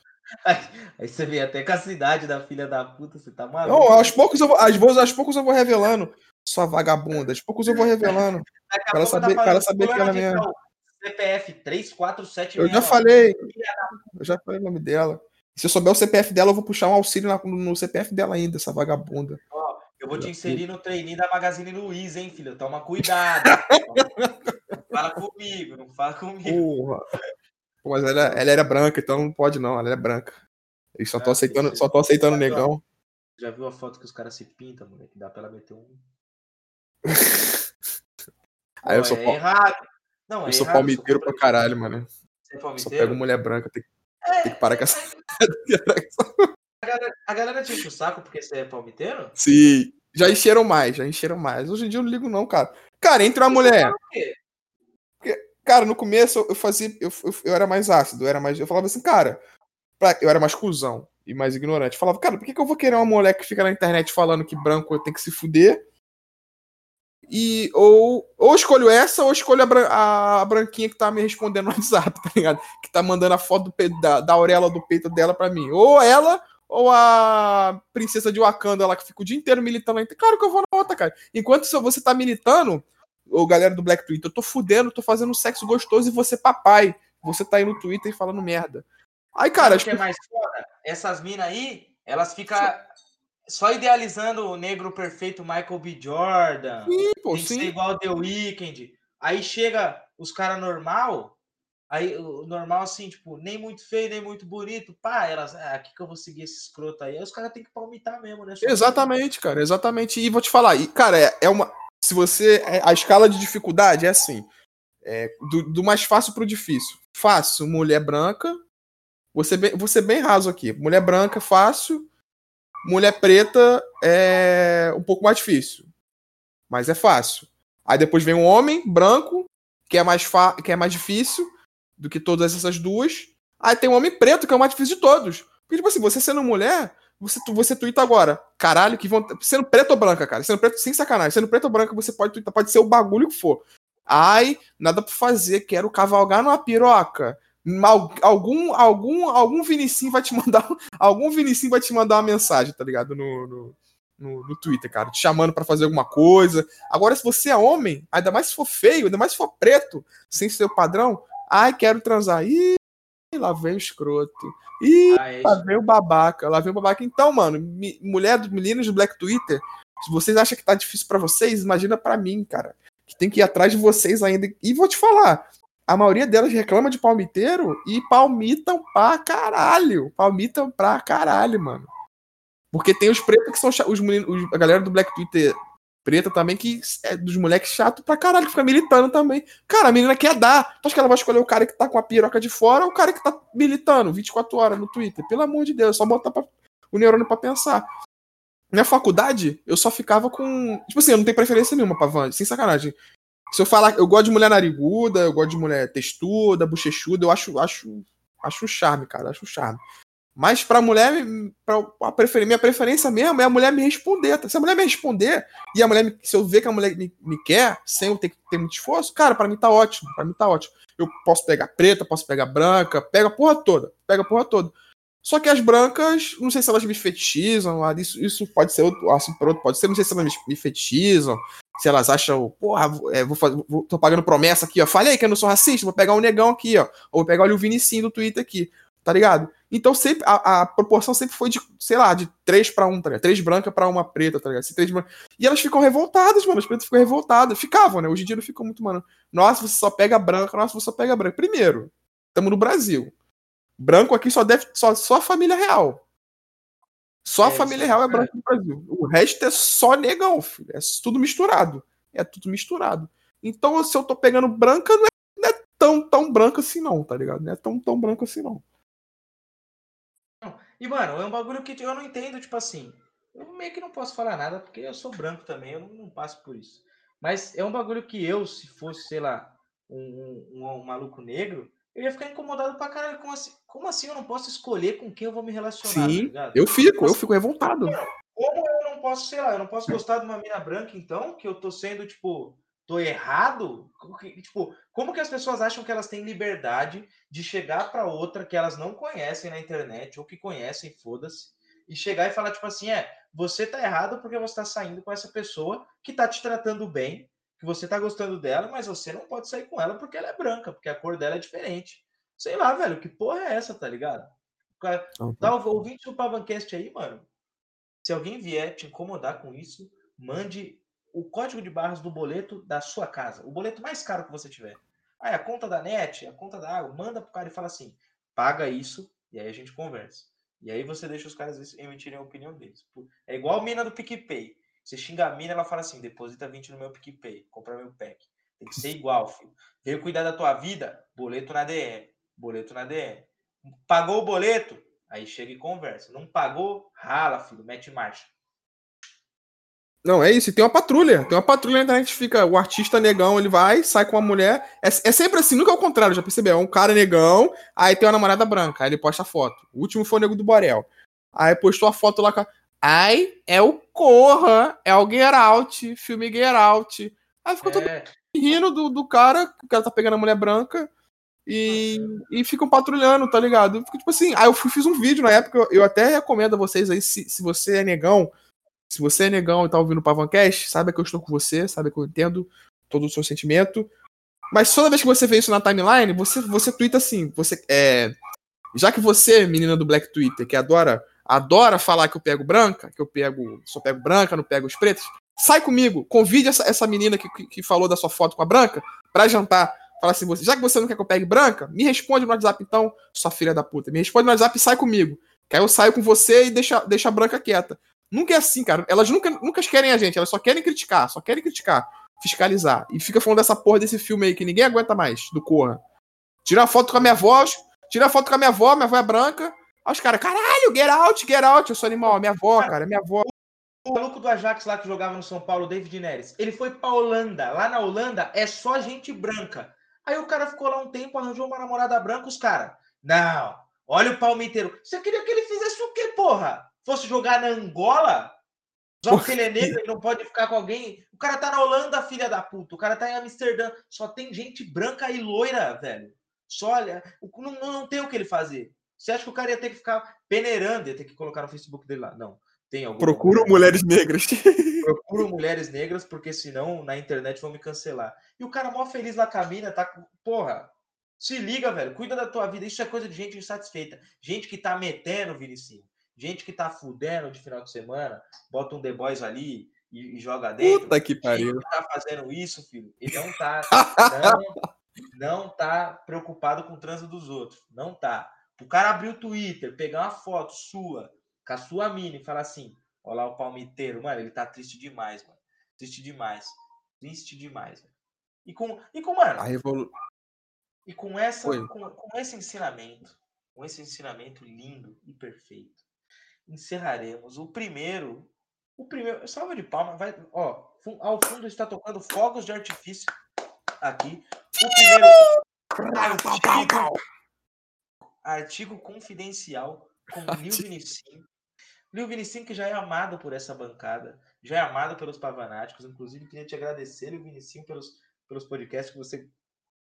Aí, aí você vê até com a cidade da filha da puta, você tá maluco. Não, aos poucos eu vou, aos poucos eu vou revelando. Sua vagabunda, poucos eu vou revelando. Daqui a Para pouco tá saber- falando, para saber que ela mesmo. tal, CPF 3476. Eu já falei, eu já falei o nome dela. Se eu souber o CPF dela, eu vou puxar um auxílio na- no CPF dela ainda, essa vagabunda. Ó, eu vou te inserir no treininho da Magazine Luiza, hein, filho? Toma cuidado. fala comigo, não fala comigo. Porra. Pô, mas ela, ela era branca, então não pode não, ela é branca. Eles só Ah, estão aceitando, só tão aceitando o negão. Já viu a foto que os caras se pintam, moleque? Dá pra ela meter um. Aí eu sou, é pal- errado. Não, é eu sou errado, palmiteiro pra completamente- caralho, mano. Você é Só palmiteiro? pego mulher branca, tem, tem que parar com essa. A galera, a galera te enche o saco porque você é palmiteiro? Sim. Já encheram mais, já encheram mais. Hoje em dia eu não ligo, não, cara. Cara, entre uma mulher. Cara, no começo eu- eu fazia. Eu, eu, eu era mais ácido, eu era mais. Eu falava assim, cara. pra- eu era mais cuzão e mais ignorante. Eu falava, cara, por que, que eu vou querer uma mulher que fica na internet falando que branco tem que se fuder? E ou, ou escolho essa, ou escolho a, bran- a branquinha que tá me respondendo no WhatsApp, tá ligado? Que tá mandando a foto do da, da auréola do peito dela pra mim. Ou ela, ou a princesa de Wakanda lá que fica o dia inteiro militando. lá. Claro que eu vou na outra, cara. Enquanto se você tá militando, ô galera do Black Twitter, eu tô fudendo, tô fazendo sexo gostoso e você papai. Você tá aí no Twitter e falando merda. Aí, cara, Sabe as o que é mais foda? Essas minas aí, elas ficam só idealizando o negro perfeito Michael B. Jordan. Sim, pô, tem que ser igual The Weeknd. Aí chega os caras normal, aí o normal assim, tipo, nem muito feio, nem muito bonito. Pá, elas, ah, aqui que eu vou seguir esse escroto aí. Aí os caras têm que palmitar mesmo, né? Só- Exatamente, cara, exatamente. E vou te falar, e, cara, é, é uma. Se você. é- a escala de dificuldade é assim: é, do, do mais fácil pro difícil. Fácil, mulher branca. Você bem, ser bem raso aqui. Mulher branca, fácil. Mulher preta é um pouco mais difícil. Mas é fácil. Aí depois vem um homem branco, que é mais, que é mais difícil do que todas essas duas. Aí tem um homem preto, que é o mais difícil de todos. Porque, tipo assim, você sendo mulher, você, você tuita agora. Caralho, que vão. Sendo preto ou branca, cara. Sendo preto, sem sacanagem. Sendo preto ou branca, você pode tuitar, pode ser o bagulho que for. Ai, nada pra fazer, quero cavalgar numa piroca. Algum, algum, algum Vinicinho vai te mandar. Algum Vinicinho vai te mandar uma mensagem, tá ligado? No, no, no, no Twitter, cara. Te chamando pra fazer alguma coisa. Agora, se você é homem, ainda mais se for feio, ainda mais se for preto, sem ser o padrão. Ai, quero transar. Ih, lá vem o escroto. Ih, Ah, é Lá vem o babaca, lá vem o babaca. Então, mano, mi- mulher do meninos do Black Twitter, se vocês acham que tá difícil pra vocês, imagina pra mim, cara. Que tem que ir atrás de vocês ainda. E vou te falar, a maioria delas reclama de palmiteiro e palmitam pra caralho. Palmitam pra caralho, mano. Porque tem os pretos que são os meninos, os- a galera do Black Twitter preta também, que é dos moleques chato pra caralho, que fica militando também. Cara, a menina quer dar. Tu acha que ela vai escolher o cara que tá com a piroca de fora ou o cara que tá militando 24 horas no Twitter? Pelo amor de Deus, só botar pra, o neurônio pra pensar. Na faculdade, eu só ficava com. Tipo assim, eu não tenho preferência nenhuma pra Van, sem sacanagem. Se eu falar, eu gosto de mulher nariguda, eu gosto de mulher textuda, bochechuda, eu acho, acho, acho charme, cara, acho charme. Mas pra mulher, pra, preferir, minha preferência mesmo é a mulher me responder. Tá? Se a mulher me responder e a mulher, se eu ver que a mulher me, me quer, sem eu ter que ter muito esforço, cara, para mim tá ótimo. Para mim tá ótimo. Eu posso pegar preta, posso pegar branca, pega a porra toda. Pega a porra toda. Só que as brancas, não sei se elas me fetichizam, isso, isso pode ser outro assunto para outro, pode ser, não sei se elas me fetichizam, se elas acham, porra, é, vou fazer, vou, tô pagando promessa aqui, ó. Falei que eu não sou racista, vou pegar um negão aqui, ó. Ou vou pegar o Vinicinho do Twitter aqui tá ligado? Então sempre a, a, proporção sempre foi de, sei lá, de três para um, tá ligado? Três brancas para uma preta, tá ligado? Três E elas ficam revoltadas, mano. As pretas ficam revoltadas. Ficavam, né? Hoje em dia não ficam muito, mano. Nossa, você só pega branca, nossa, você só pega branca. Primeiro, estamos no Brasil. Branco aqui só deve. Só, só a família real. Só a é, família real é branca no Brasil. O resto é só negão, filho. É tudo misturado. É tudo misturado. Então, se eu tô pegando branca, não é, não é tão, tão branco assim, não, tá ligado? Não é tão, tão branco assim, não. E, mano, é um bagulho que eu não entendo, tipo assim. Eu meio que não posso falar nada, porque eu sou branco também, eu não, não passo por isso. Mas é um bagulho que eu, se fosse, sei lá, um, um, um, maluco negro, eu ia ficar incomodado pra caralho. Como assim, como assim eu não posso escolher com quem eu vou me relacionar? Sim, tá eu fico, eu fico revoltado. Como eu não posso, sei lá, eu não posso gostar de uma mina branca, então, que eu tô sendo, tipo, tô errado? Tipo, como que as pessoas acham que elas têm liberdade de chegar para outra que elas não conhecem na internet ou que conhecem, foda-se, e chegar e falar tipo assim, é, você tá errado porque você tá saindo com essa pessoa que tá te tratando bem, que você tá gostando dela, mas você não pode sair com ela porque ela é branca, porque a cor dela é diferente. Sei lá, velho, que porra é essa, tá ligado? Dá o ouvinte do Pavancast aí, mano. Se alguém vier te incomodar com isso, mande o código de barras do boleto da sua casa, o boleto mais caro que você tiver. Aí a conta da net, a conta da água, manda pro cara e fala assim: paga isso, e aí a gente conversa. E aí você deixa os caras emitirem a opinião deles. É igual a mina do PicPay. Você xinga a mina, ela fala assim: deposita 20 no meu PicPay, compra meu pack. Tem que ser igual, filho. Veio cuidar da tua vida? Boleto na DM. Boleto na DM. Pagou o boleto? Aí chega e conversa. Não pagou? Rala, filho. Mete marcha. Não, é isso. E tem uma patrulha. Tem uma patrulha na internet fica. O artista negão, ele vai, sai com uma mulher. É, é sempre assim, nunca é o contrário, já percebeu? É um cara negão, aí tem uma namorada branca. Aí ele posta a foto. O último foi o nego do Borel. Aí postou a foto lá com a... Ai, é o Corra, é o Get Out, filme Get Out. Aí ficou é. todo rindo do, do cara, que o cara tá pegando a mulher branca. E, e ficam patrulhando, tá ligado? Fico, tipo assim, aí eu fiz um vídeo na época, eu, até recomendo a vocês aí, se, se você é negão, se você é negão e tá ouvindo o Pavancast, saiba que eu estou com você, sabe que eu entendo todo o seu sentimento. Mas toda vez que você vê isso na timeline, você, você twitta assim, você é. Já que você, menina do Black Twitter, que adora adora falar que eu pego branca, que eu pego. Só pego branca, não pego os pretos, sai comigo, convide essa, essa menina que, que, que falou da sua foto com a branca pra jantar. Fala assim, você, já que você não quer que eu pegue branca, me responde no WhatsApp então, sua filha da puta. Me responde no WhatsApp e sai comigo. Que aí eu saio com você e deixa, deixa a branca quieta. Nunca é assim, cara. Elas nunca, nunca querem a gente, elas só querem criticar, só querem criticar, fiscalizar. E fica falando dessa porra desse filme aí que ninguém aguenta mais, do Corra. Tira a foto com a minha avó, tira a foto com a minha avó, minha avó é branca. Aí os caras, caralho, get out, get out. Eu sou animal, minha avó, cara, minha avó. O maluco do Ajax lá que jogava no São Paulo, David Neres, ele foi pra Holanda. Lá na Holanda é só gente branca. Aí o cara ficou lá um tempo, arranjou uma namorada branca, os caras. Não, olha o palmiteiro. Você queria que ele fizesse o quê, porra? fosse jogar na Angola, só porque ele é negro, ele não pode ficar com alguém. O cara tá na Holanda, filha da puta. O cara tá em Amsterdã. Só tem gente branca e loira, velho. Só olha, não, não tem o que ele fazer. Você acha que o cara ia ter que ficar peneirando, ia ter que colocar no Facebook dele lá? Não. Tem algum Procuro mulheres negras. Procuro mulheres negras, porque senão na internet vão me cancelar. E o cara mó feliz lá caminha, tá com. Porra, se liga, velho. Cuida da tua vida. Isso é coisa de gente insatisfeita. Gente que tá metendo, Vinicinho. Gente que tá fudendo de final de semana, bota um The Boys ali e, e joga dentro. Puta que pariu. que tá fazendo isso, filho, ele não tá, não, não tá preocupado com o trânsito dos outros. Não tá. O cara abrir o Twitter, pegar uma foto sua, com a sua mina e falar assim, olha lá o palmiteiro, mano, ele tá triste demais, mano. Triste demais. Triste demais. velho. E com, e com mano, A revolu... e com, essa, com, com esse ensinamento, com esse ensinamento lindo e perfeito, encerraremos o primeiro. O primeiro. Salva de palma. Vai, ó, ao fundo está tocando fogos de artifício aqui. O primeiro. Artigo, artigo confidencial com Lil. Vinicinho. Lil Vinicinho, que já é amado por essa bancada, já é amado pelos pavanáticos. Inclusive, queria te agradecer, Lil Vinicinho, pelos, pelos podcasts que você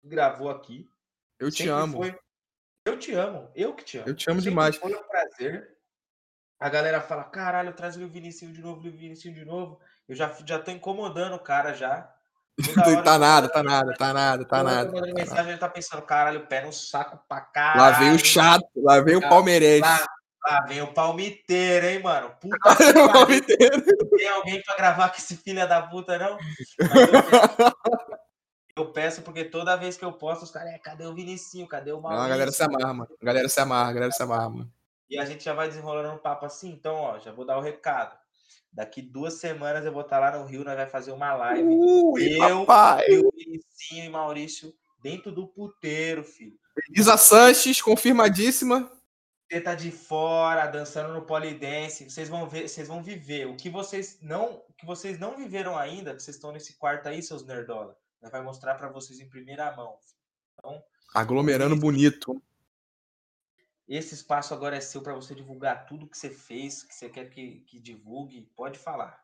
gravou aqui. Eu te Sempre amo. foi- Eu te amo, eu que te amo. Eu te amo Sempre demais. Foi um prazer. A galera fala, caralho, traz o Lil Vinicinho de novo, Lil Vinicinho de novo. Eu já, já tô incomodando o cara já. Hora Tá que- nada, tá nada, tá nada, tá nada. tá mensagem, ele tá pensando, caralho, pé no saco pra caralho. Lá vem o chato, lá vem o palmeirense. Lá, lá vem o palmiteiro, hein, mano? Puta que O pariu. palmeirense. tem alguém pra gravar com esse filho da puta, não? Eu, peço, porque toda vez que eu posto, os caras, é, cadê o Vinicinho? Cadê o Não, Maurício? a galera se amarra, mano. A galera se amarra, a galera se amarra, mano. E a gente já vai desenrolando um papo assim. Então, ó, já vou dar o recado. Daqui duas semanas eu vou estar lá no Rio, nós vai fazer uma live. Ui, Eu- papai. E o Vinicinho e Maurício dentro do puteiro, filho. Isa Sanches, confirmadíssima. Teta de fora, dançando no polidense. Vocês vão ver, vocês vão viver o que vocês não, que vocês não viveram ainda, que vocês estão nesse quarto aí, seus nerdola. Nós vai mostrar pra vocês em primeira mão. Aglomerando bonito. Esse espaço agora é seu pra você divulgar tudo que você fez, que você quer que, que divulgue. Pode falar.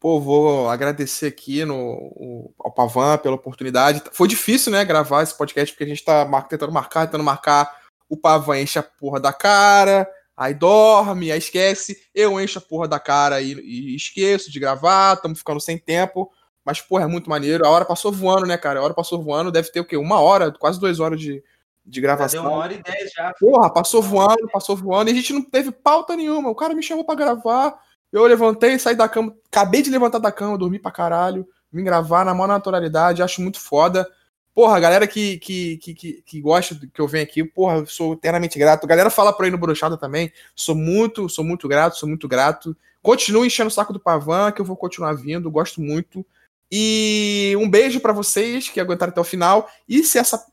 Pô, vou agradecer aqui no, ao Pavan pela oportunidade. Foi difícil, né, gravar esse podcast, porque a gente tá mar- tentando marcar, tentando marcar. O Pavan enche a porra da cara, aí dorme, aí esquece. Eu encho a porra da cara e, e esqueço de gravar, estamos ficando sem tempo. Mas, porra, é muito maneiro. A hora passou voando, né, cara? A hora passou voando, deve ter o quê? Uma hora, quase duas horas de, de Já gravação. deu uma hora e dez já. Porra, passou voando, passou voando, e a gente não teve pauta nenhuma. O cara me chamou pra gravar. Eu levantei, saí da cama, acabei de levantar da cama, dormi pra caralho, vim gravar na maior naturalidade, acho muito foda. Porra, a galera que, que, que, que, que gosta do que eu venho aqui, porra, sou eternamente grato. A galera fala por aí no Brochada também, sou muito, sou muito grato, sou muito grato. Continuo enchendo o saco do Pavan, que eu vou continuar vindo, gosto muito. E um beijo pra vocês que aguentaram até o final. E se essa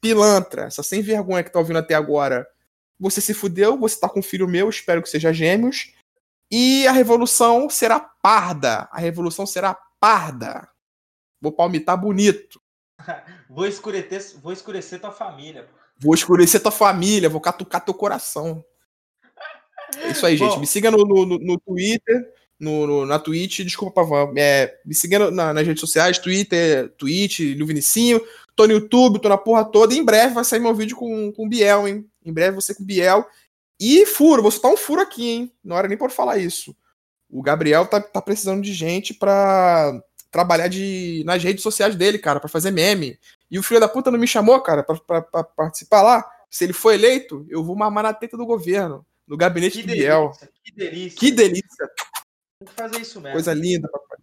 pilantra, essa sem vergonha que tá ouvindo até agora, você se fudeu, você tá com um filho meu, espero que seja gêmeos. E a revolução será parda. A revolução será parda. Vou palmitar bonito. Vou escurecer, vou escurecer tua família. Vou escurecer tua família, vou catucar teu coração. É isso aí, gente. Bom. Me siga no, no, no- Twitter, no, no- na Twitch, desculpa, Pavan. É, me siga na- nas redes sociais, Twitter, Twitch, Lil Vinicinho. Tô no YouTube, tô na porra toda. E em breve vai sair meu vídeo com, com o Biel, hein? Em breve você com o Biel. E furo, vou soltar um furo aqui, hein? Não era nem por falar isso. O Gabriel tá, tá precisando de gente pra trabalhar de, nas redes sociais dele, cara, pra fazer meme. E o filho da puta não me chamou, cara, pra, pra- pra participar lá. Se ele for eleito, eu vou mamar na teta do governo, no gabinete Que do Biel. delícia, que delícia. Que delícia, Tem que fazer isso mesmo. coisa linda, papai.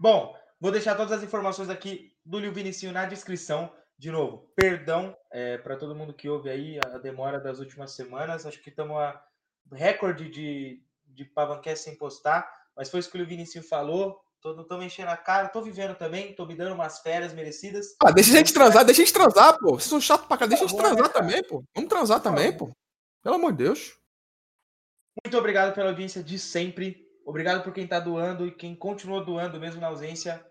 Bom, vou deixar todas as informações aqui do Lil Vinicinho na descrição. De novo, perdão para todo mundo que ouve aí a demora das últimas semanas. Acho que estamos a recorde de, de Pavancast sem postar, mas foi isso que o Lil Vinicinho falou. Tô, não tô me enchendo a cara, tô vivendo também, tô me dando umas férias merecidas. Ah, deixa a gente transar, deixa a gente transar, pô. Vocês são chatos pra caralho, deixa a gente Tá né, transar cara? também, pô. Vamos transar também, pô. Pelo amor de Deus. Muito obrigado pela audiência de sempre. Obrigado por quem está doando e quem continua doando mesmo na ausência.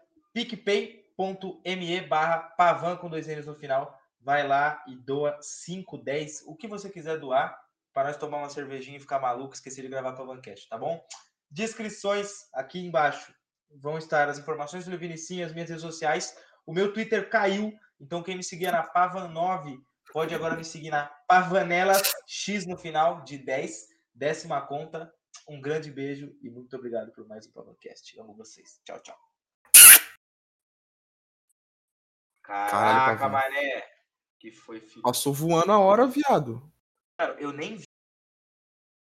picpay.me barra pavan com dois N's no final. Vai lá e doa 5, 10, o que você quiser doar para nós tomar uma cervejinha e ficar maluco, esquecer de gravar Pavancast, tá bom? Descrições aqui embaixo vão estar as informações do Vinicinho, as minhas redes sociais. O meu Twitter caiu, então quem me seguia na Pavan9 pode agora me seguir na Pavanela X no final de 10, décima conta. Um grande beijo e muito obrigado por mais um Pavancast. Amo vocês. Tchau, tchau. Caralho, Caraca, Pavan. mané. Que foi, filho. Passou voando a hora, viado. Cara, eu nem